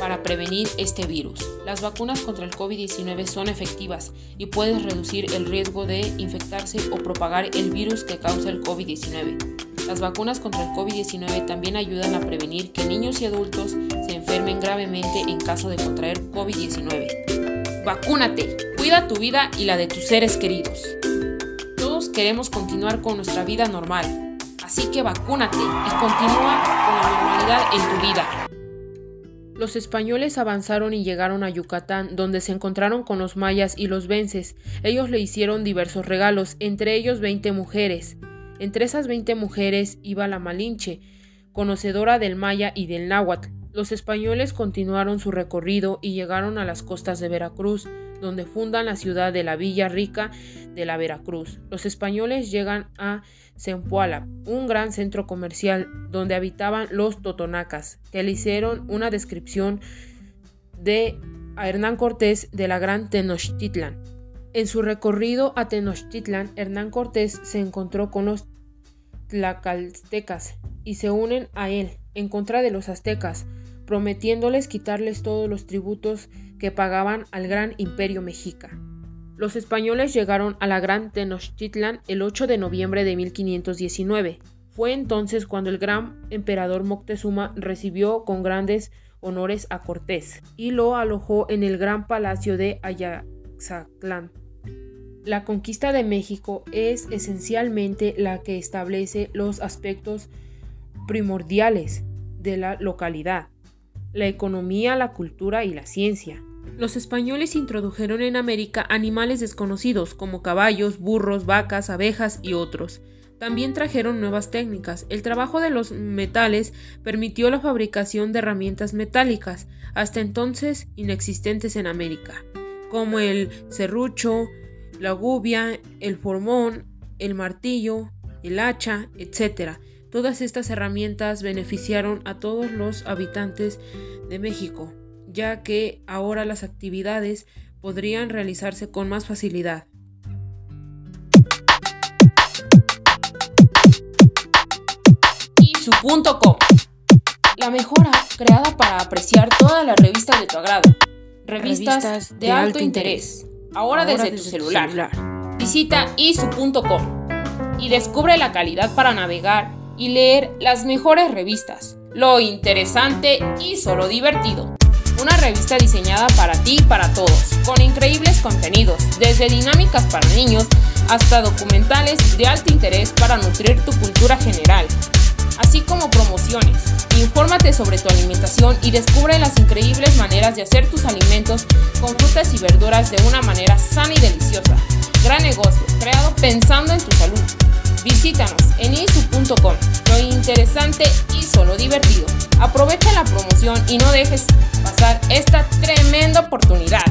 para prevenir este virus. Las vacunas contra el COVID-19 son efectivas y pueden reducir el riesgo de infectarse o propagar el virus que causa el COVID-19. Las vacunas contra el COVID-19 también ayudan a prevenir que niños y adultos se enfermen gravemente en caso de contraer COVID-19. Vacúnate, cuida tu vida y la de tus seres queridos. Todos queremos continuar con nuestra vida normal, así que vacúnate y continúa con la normalidad en tu vida. Los españoles avanzaron y llegaron a Yucatán, donde se encontraron con los mayas y los vences. Ellos le hicieron diversos regalos, entre ellos 20 mujeres. Entre esas 20 mujeres iba la Malinche, conocedora del maya y del náhuatl. Los españoles continuaron su recorrido y llegaron a las costas de Veracruz, donde fundan la ciudad de la Villa Rica de la Veracruz. Los españoles llegan a Zempoala, un gran centro comercial donde habitaban los totonacas, que le hicieron una descripción de a Hernán Cortés de la Gran Tenochtitlan. En su recorrido a Tenochtitlan, Hernán Cortés se encontró con los tlacaltecas y se unen a él en contra de los aztecas, prometiéndoles quitarles todos los tributos que pagaban al gran imperio mexica. Los españoles llegaron a la Gran Tenochtitlan el 8 de noviembre de 1519. Fue entonces cuando el gran emperador Moctezuma recibió con grandes honores a Cortés y lo alojó en el gran palacio de Ayaxatlán. La conquista de México es esencialmente la que establece los aspectos primordiales de la localidad, la economía, la cultura y la ciencia. Los españoles introdujeron en América animales desconocidos como caballos, burros, vacas, abejas y otros. También trajeron nuevas técnicas. El trabajo de los metales permitió la fabricación de herramientas metálicas, hasta entonces inexistentes en América, como el serrucho, la gubia, el formón, el martillo, el hacha, etc. Todas estas herramientas beneficiaron a todos los habitantes de México ya que ahora las actividades podrían realizarse con más facilidad. Y su punto com. La mejora creada para apreciar todas las revistas de tu agrado. Revistas, de, alto, interés. Ahora, desde, tu celular. celular. Visita isu.com y descubre la calidad para navegar y leer las mejores revistas, lo interesante y solo divertido una revista diseñada para ti y para todos, con increíbles contenidos, desde dinámicas para niños hasta documentales de alto interés para nutrir tu cultura general, así como promociones. Infórmate sobre tu alimentación y descubre las increíbles maneras de hacer tus alimentos con frutas y verduras de una manera sana y deliciosa. Gran negocio, creado pensando en tu salud. Visítanos en isu.com. Lo interesante y solo divertido. Aprovecha la promoción y no dejes pasar esta tremenda oportunidad.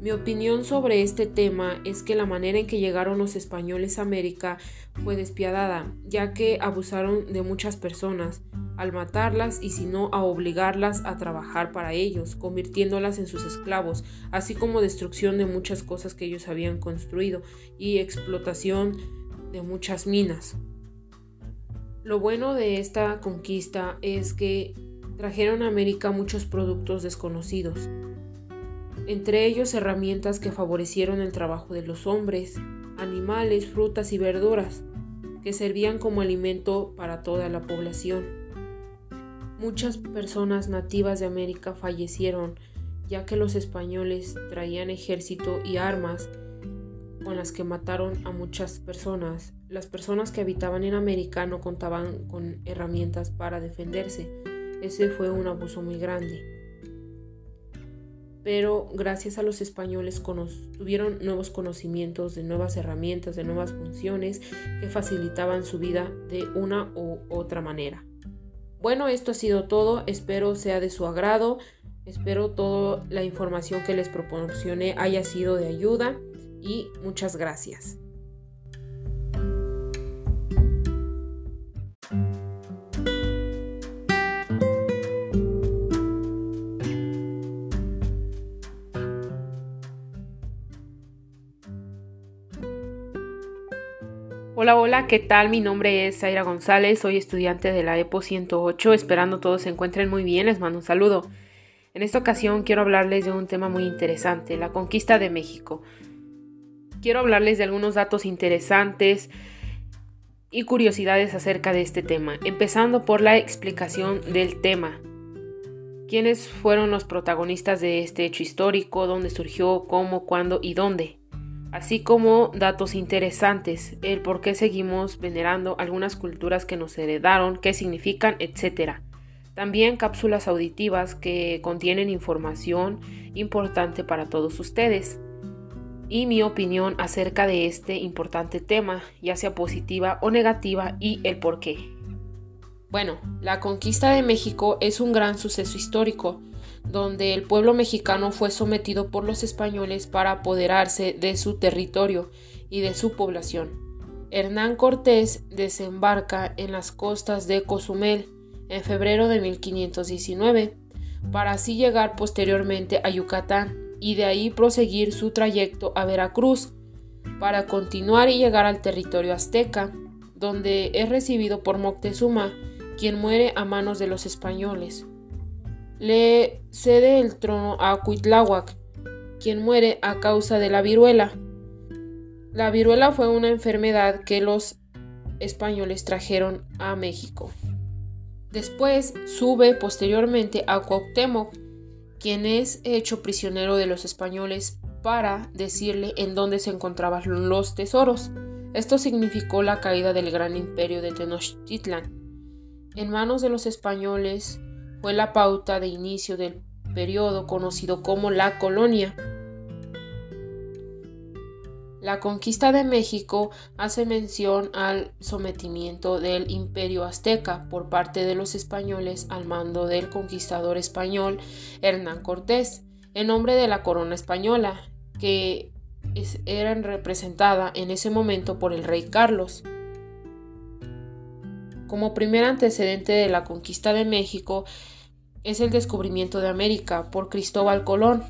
Mi opinión sobre este tema es que la manera en que llegaron los españoles a América fue despiadada, ya que abusaron de muchas personas al matarlas y si no a obligarlas a trabajar para ellos, convirtiéndolas en sus esclavos, así como destrucción de muchas cosas que ellos habían construido y explotación de muchas minas. Lo bueno de esta conquista es que trajeron a América muchos productos desconocidos, entre ellos herramientas que favorecieron el trabajo de los hombres, animales, frutas y verduras, que servían como alimento para toda la población. Muchas personas nativas de América fallecieron ya que los españoles traían ejército y armas con las que mataron a muchas personas. Las personas que habitaban en América no contaban con herramientas para defenderse. Ese fue un abuso muy grande pero gracias a los españoles tuvieron nuevos conocimientos de nuevas herramientas, de nuevas funciones que facilitaban su vida de una u otra manera. Bueno, esto ha sido todo, espero sea de su agrado, espero toda la información que les proporcioné haya sido de ayuda y muchas gracias. Hola, hola, ¿qué tal? Mi nombre es Zaira González, soy estudiante de la EPO 108, esperando todos se encuentren muy bien, les mando un saludo. En esta ocasión quiero hablarles de un tema muy interesante, la conquista de México. Quiero hablarles de algunos datos interesantes y curiosidades acerca de este tema, empezando por la explicación del tema. ¿Quiénes fueron los protagonistas de este hecho histórico? ¿Dónde surgió? ¿Cómo? ¿Cuándo? ¿Y dónde? Así como datos interesantes, el por qué seguimos venerando algunas culturas que nos heredaron, qué significan, etc. También cápsulas auditivas que contienen información importante para todos ustedes y mi opinión acerca de este importante tema, ya sea positiva o negativa y el por qué. Bueno, la conquista de México es un gran suceso histórico donde el pueblo mexicano fue sometido por los españoles para apoderarse de su territorio y de su población. Hernán Cortés desembarca en las costas de Cozumel en febrero de 1519, para así llegar posteriormente a Yucatán y de ahí proseguir su trayecto a Veracruz, para continuar y llegar al territorio azteca, donde es recibido por Moctezuma, quien muere a manos de los españoles le cede el trono a Cuitláhuac, quien muere a causa de la viruela. La viruela fue una enfermedad que los españoles trajeron a México. Después sube posteriormente a Cuauhtémoc, quien es hecho prisionero de los españoles para decirle en dónde se encontraban los tesoros. Esto significó la caída del gran imperio de Tenochtitlan. En manos de los españoles, fue la pauta de inicio del periodo conocido como la colonia. La conquista de México hace mención al sometimiento del imperio azteca por parte de los españoles al mando del conquistador español Hernán Cortés, en nombre de la corona española, que era representada en ese momento por el rey Carlos. Como primer antecedente de la conquista de México es el descubrimiento de América por Cristóbal Colón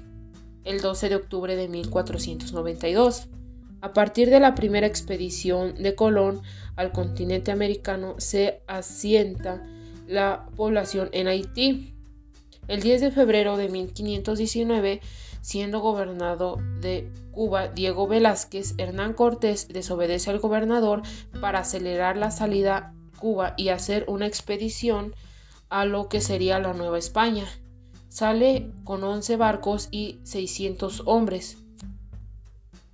el 12 de octubre de 1492. A partir de la primera expedición de Colón al continente americano se asienta la población en Haití. El 10 de febrero de 1519, siendo gobernador de Cuba Diego Velázquez, Hernán Cortés desobedece al gobernador para acelerar la salida Cuba y hacer una expedición a lo que sería la Nueva España. Sale con 11 barcos y 600 hombres.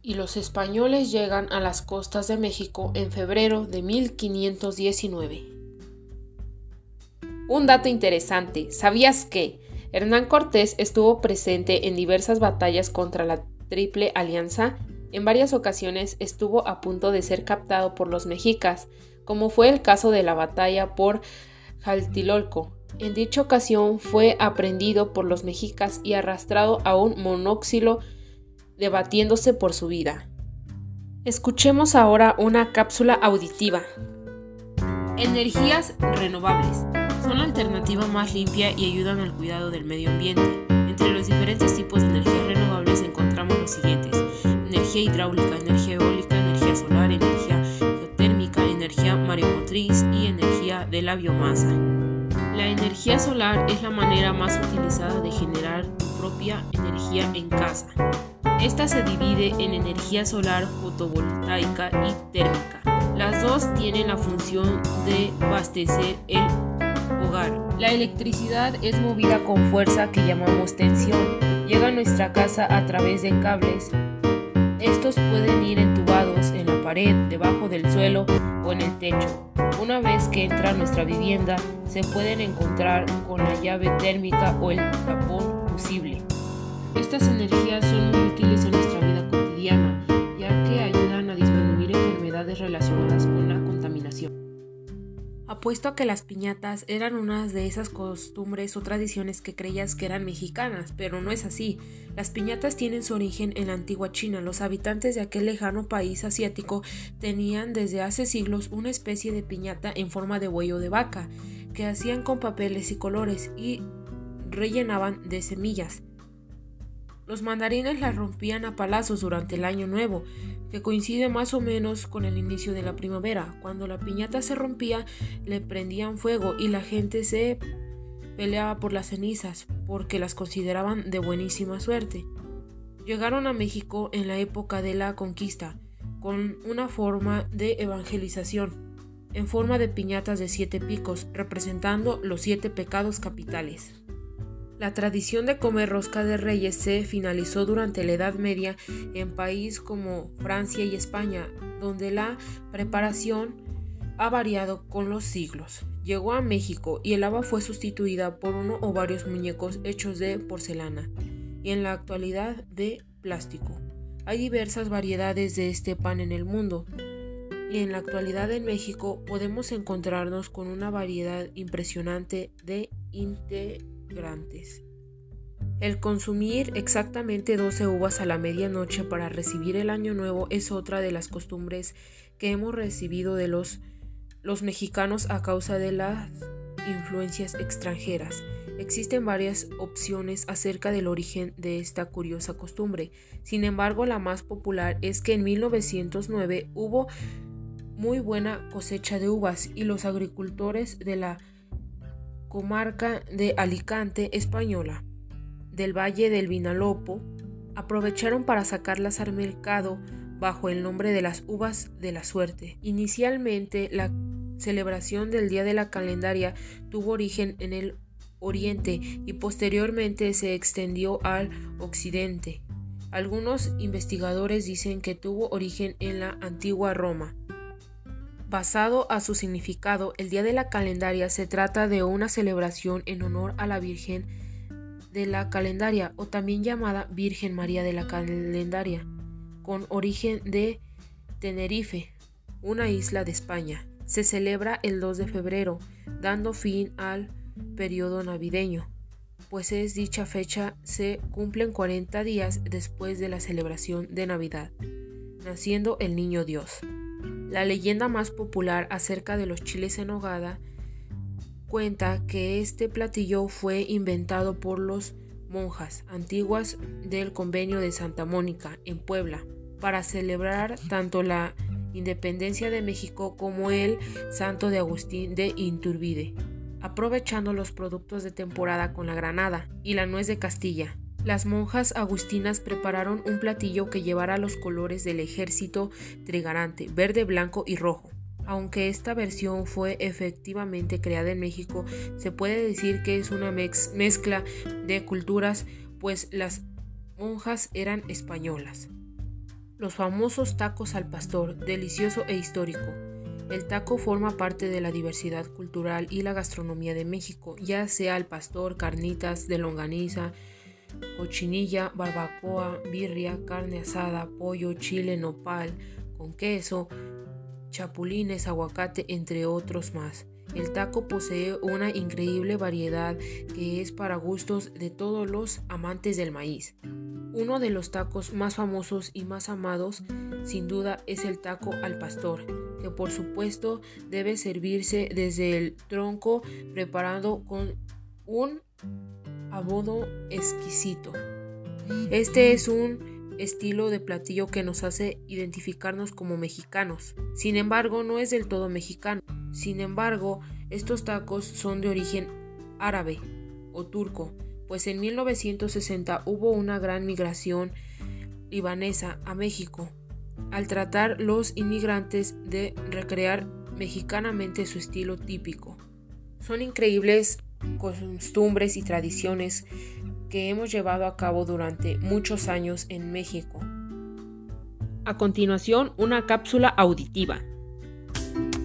Y los españoles llegan a las costas de México en febrero de 1519. Un dato interesante, ¿sabías que Hernán Cortés estuvo presente en diversas batallas contra la Triple Alianza? En varias ocasiones estuvo a punto de ser captado por los mexicas, como fue el caso de la batalla por Jaltilolco. En dicha ocasión fue aprendido por los mexicas y arrastrado a un monóxilo debatiéndose por su vida. Escuchemos ahora una cápsula auditiva. Energías renovables son la alternativa más limpia y ayudan al cuidado del medio ambiente. Entre los diferentes tipos de energías renovables encontramos los siguientes: energía hidráulica, energía eólica, energía solar, energía energía mareomotriz de la biomasa. La energía solar es la manera más utilizada de generar tu propia energía en casa. Esta se divide en energía solar fotovoltaica y térmica. Las dos tienen la función de abastecer el hogar. La electricidad es movida con fuerza que llamamos tensión. Llega a nuestra casa a través de cables. Estos pueden ir entubados pared, debajo del suelo o en el techo. Una vez que entra a nuestra vivienda, se pueden encontrar con la llave térmica o el tapón fusible. Estas energías son muy útiles en nuestra vida cotidiana, ya que ayudan a disminuir enfermedades relacionadas con la contaminación. Apuesto a que las piñatas eran unas de esas costumbres o tradiciones que creías que eran mexicanas, pero no es así. Las piñatas tienen su origen en la antigua China. Los habitantes de aquel lejano país asiático tenían desde hace siglos una especie de piñata en forma de huello de vaca, que hacían con papeles y colores y rellenaban de semillas. Los mandarines las rompían a palazos durante el año nuevo, que coincide más o menos con el inicio de la primavera. Cuando la piñata se rompía, le prendían fuego y la gente se peleaba por las cenizas, porque las consideraban de buenísima suerte. Llegaron a México en la época de la conquista, con una forma de evangelización, en forma de piñatas de siete picos, representando los siete pecados capitales. La tradición de comer rosca de reyes se finalizó durante la Edad Media en países como Francia y España, donde la preparación ha variado con los siglos. Llegó a México y el haba fue sustituida por uno o varios muñecos hechos de porcelana y en la actualidad de plástico. Hay diversas variedades de este pan en el mundo y en la actualidad en México podemos encontrarnos con una variedad impresionante de integrantes el consumir exactamente 12 uvas a la medianoche para recibir el año nuevo es otra de las costumbres que hemos recibido de los, los mexicanos a causa de las influencias extranjeras. Existen varias opciones acerca del origen de esta curiosa costumbre. Sin embargo, la más popular es que en 1909 hubo muy buena cosecha de uvas y los agricultores de la comarca de Alicante española, del Valle del Vinalopó, aprovecharon para sacarlas al mercado bajo el nombre de las uvas de la suerte. Inicialmente, la celebración del Día de la Calendaria tuvo origen en el Oriente y posteriormente se extendió al Occidente. Algunos investigadores dicen que tuvo origen en la antigua Roma. Basado a su significado, el Día de la Calendaria se trata de una celebración en honor a la Virgen de la Calendaria o también llamada Virgen María de la Calendaria, con origen de Tenerife, una isla de España. Se celebra el 2 de febrero, dando fin al periodo navideño, pues es dicha fecha se cumplen 40 días después de la celebración de Navidad, naciendo el Niño Dios. La leyenda más popular acerca de los chiles en hogada cuenta que este platillo fue inventado por los monjas antiguas del convenio de Santa Mónica en Puebla para celebrar tanto la independencia de México como el santo de Agustín de Inturbide, aprovechando los productos de temporada con la granada y la nuez de Castilla. Las monjas agustinas prepararon un platillo que llevara los colores del ejército trigarante, verde, blanco y rojo. Aunque esta versión fue efectivamente creada en México, se puede decir que es una mezcla de culturas, pues las monjas eran españolas. Los famosos tacos al pastor, delicioso e histórico. El taco forma parte de la diversidad cultural y la gastronomía de México, ya sea al pastor, carnitas de longaniza, cochinilla, barbacoa, birria, carne asada, pollo, chile, nopal, con queso, chapulines, aguacate, entre otros más. El taco posee una increíble variedad que es para gustos de todos los amantes del maíz. Uno de los tacos más famosos y más amados sin duda es el taco al pastor, que por supuesto debe servirse desde el tronco preparado con un abodo exquisito. Este es un estilo de platillo que nos hace identificarnos como mexicanos. Sin embargo, no es del todo mexicano. Sin embargo, estos tacos son de origen árabe o turco, pues en 1960 hubo una gran migración libanesa a México, al tratar los inmigrantes de recrear mexicanamente su estilo típico. Son increíbles costumbres y tradiciones que hemos llevado a cabo durante muchos años en México. A continuación, una cápsula auditiva.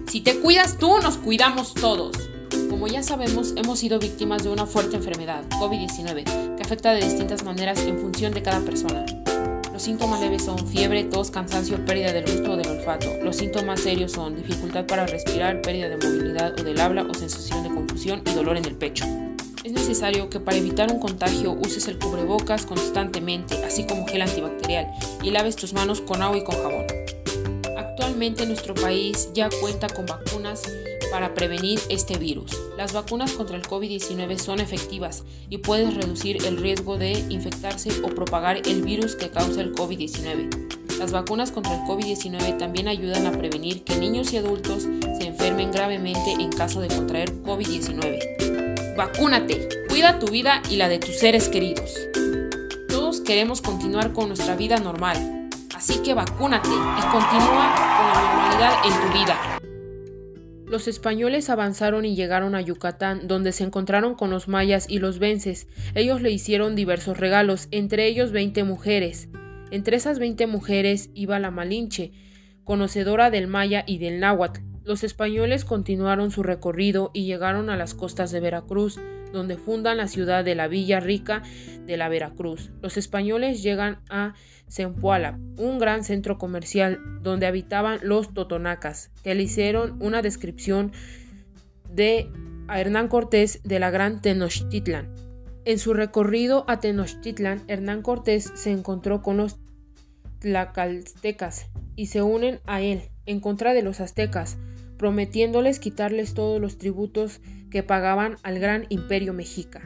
Si te cuidas tú, nos cuidamos todos. Como ya sabemos, hemos sido víctimas de una fuerte enfermedad, COVID-19, que afecta de distintas maneras en función de cada persona. Los síntomas leves son fiebre, tos, cansancio, pérdida del gusto o del olfato. Los síntomas serios son dificultad para respirar, pérdida de movilidad o del habla o sensación de confusión y dolor en el pecho. Es necesario que para evitar un contagio uses el cubrebocas constantemente, así como gel antibacterial, y laves tus manos con agua y con jabón. Actualmente nuestro país ya cuenta con vacunas para prevenir este virus. Las vacunas contra el COVID-19 son efectivas y pueden reducir el riesgo de infectarse o propagar el virus que causa el COVID-19. Las vacunas contra el COVID-19 también ayudan a prevenir que niños y adultos se enfermen gravemente en caso de contraer COVID-19. Vacúnate, cuida tu vida y la de tus seres queridos. Todos queremos continuar con nuestra vida normal, así que vacúnate y continúa con la normalidad en tu vida. Los españoles avanzaron y llegaron a Yucatán, donde se encontraron con los mayas y los vences. Ellos le hicieron diversos regalos, entre ellos 20 mujeres. Entre esas 20 mujeres iba la Malinche, conocedora del maya y del náhuatl. Los españoles continuaron su recorrido y llegaron a las costas de Veracruz, donde fundan la ciudad de la Villa Rica de la Veracruz. Los españoles llegan a Zempoala, un gran centro comercial donde habitaban los totonacas, que le hicieron una descripción de a Hernán Cortés de la Gran Tenochtitlan. En su recorrido a Tenochtitlan, Hernán Cortés se encontró con los tlacaltecas y se unen a él en contra de los aztecas, prometiéndoles quitarles todos los tributos que pagaban al gran imperio mexica.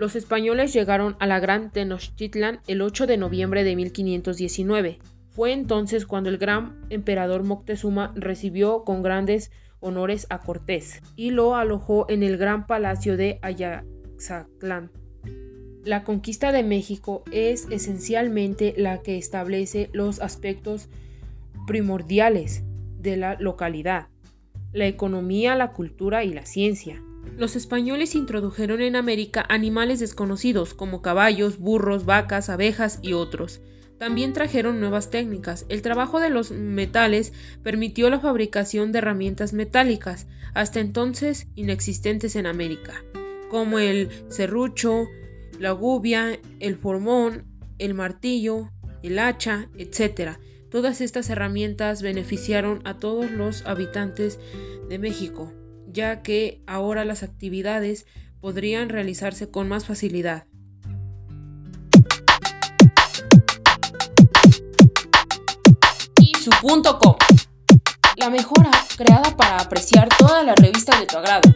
Los españoles llegaron a la Gran Tenochtitlan el 8 de noviembre de 1519. Fue entonces cuando el gran emperador Moctezuma recibió con grandes honores a Cortés y lo alojó en el gran palacio de Ayaxatlán. La conquista de México es esencialmente la que establece los aspectos primordiales de la localidad, la economía, la cultura y la ciencia. Los españoles introdujeron en América animales desconocidos como caballos, burros, vacas, abejas y otros. También trajeron nuevas técnicas. El trabajo de los metales permitió la fabricación de herramientas metálicas, hasta entonces inexistentes en América, como el serrucho, la gubia, el formón, el martillo, el hacha, etc. Todas estas herramientas beneficiaron a todos los habitantes de México ya que ahora las actividades podrían realizarse con más facilidad. Y su punto com. La mejora creada para apreciar todas las revistas de tu agrado.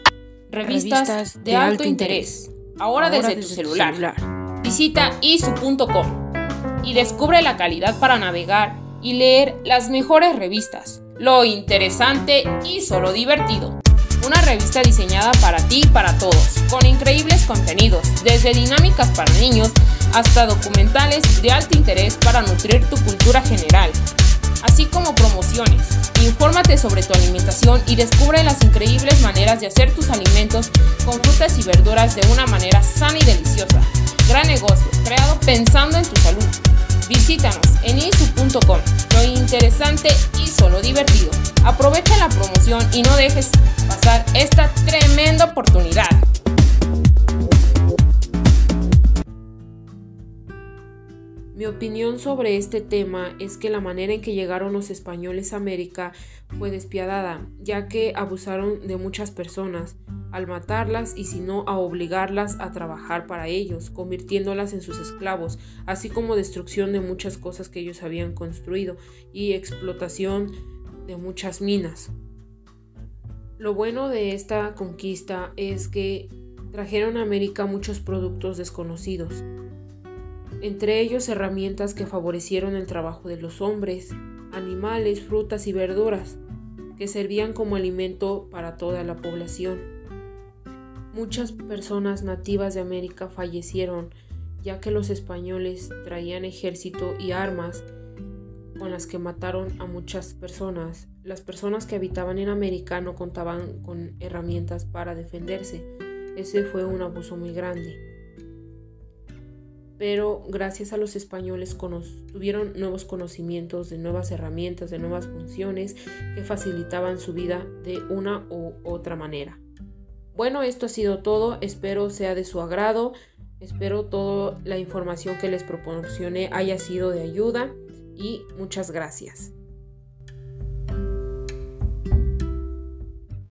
Revistas, de, alto, interés. Ahora, desde, tu celular. celular. Visita isu.com y descubre la calidad para navegar y leer las mejores revistas, lo interesante y solo divertido una revista diseñada para ti y para todos, con increíbles contenidos, desde dinámicas para niños hasta documentales de alto interés para nutrir tu cultura general, así como promociones. Infórmate sobre tu alimentación y descubre las increíbles maneras de hacer tus alimentos con frutas y verduras de una manera sana y deliciosa. Gran negocio, creado pensando en tu salud. Visítanos en isu.com. Lo interesante y solo divertido. Aprovecha la promoción y no dejes pasar esta tremenda oportunidad. Mi opinión sobre este tema es que la manera en que llegaron los españoles a América fue despiadada, ya que abusaron de muchas personas al matarlas y si no a obligarlas a trabajar para ellos, convirtiéndolas en sus esclavos, así como destrucción de muchas cosas que ellos habían construido y explotación de muchas minas. Lo bueno de esta conquista es que trajeron a América muchos productos desconocidos, entre ellos herramientas que favorecieron el trabajo de los hombres, animales, frutas y verduras, que servían como alimento para toda la población. Muchas personas nativas de América fallecieron ya que los españoles traían ejército y armas con las que mataron a muchas personas. Las personas que habitaban en América no contaban con herramientas para defenderse. Ese fue un abuso muy grande pero gracias a los españoles tuvieron nuevos conocimientos de nuevas herramientas, de nuevas funciones que facilitaban su vida de una u otra manera. Bueno, esto ha sido todo, espero sea de su agrado, espero toda la información que les proporcioné haya sido de ayuda y muchas gracias.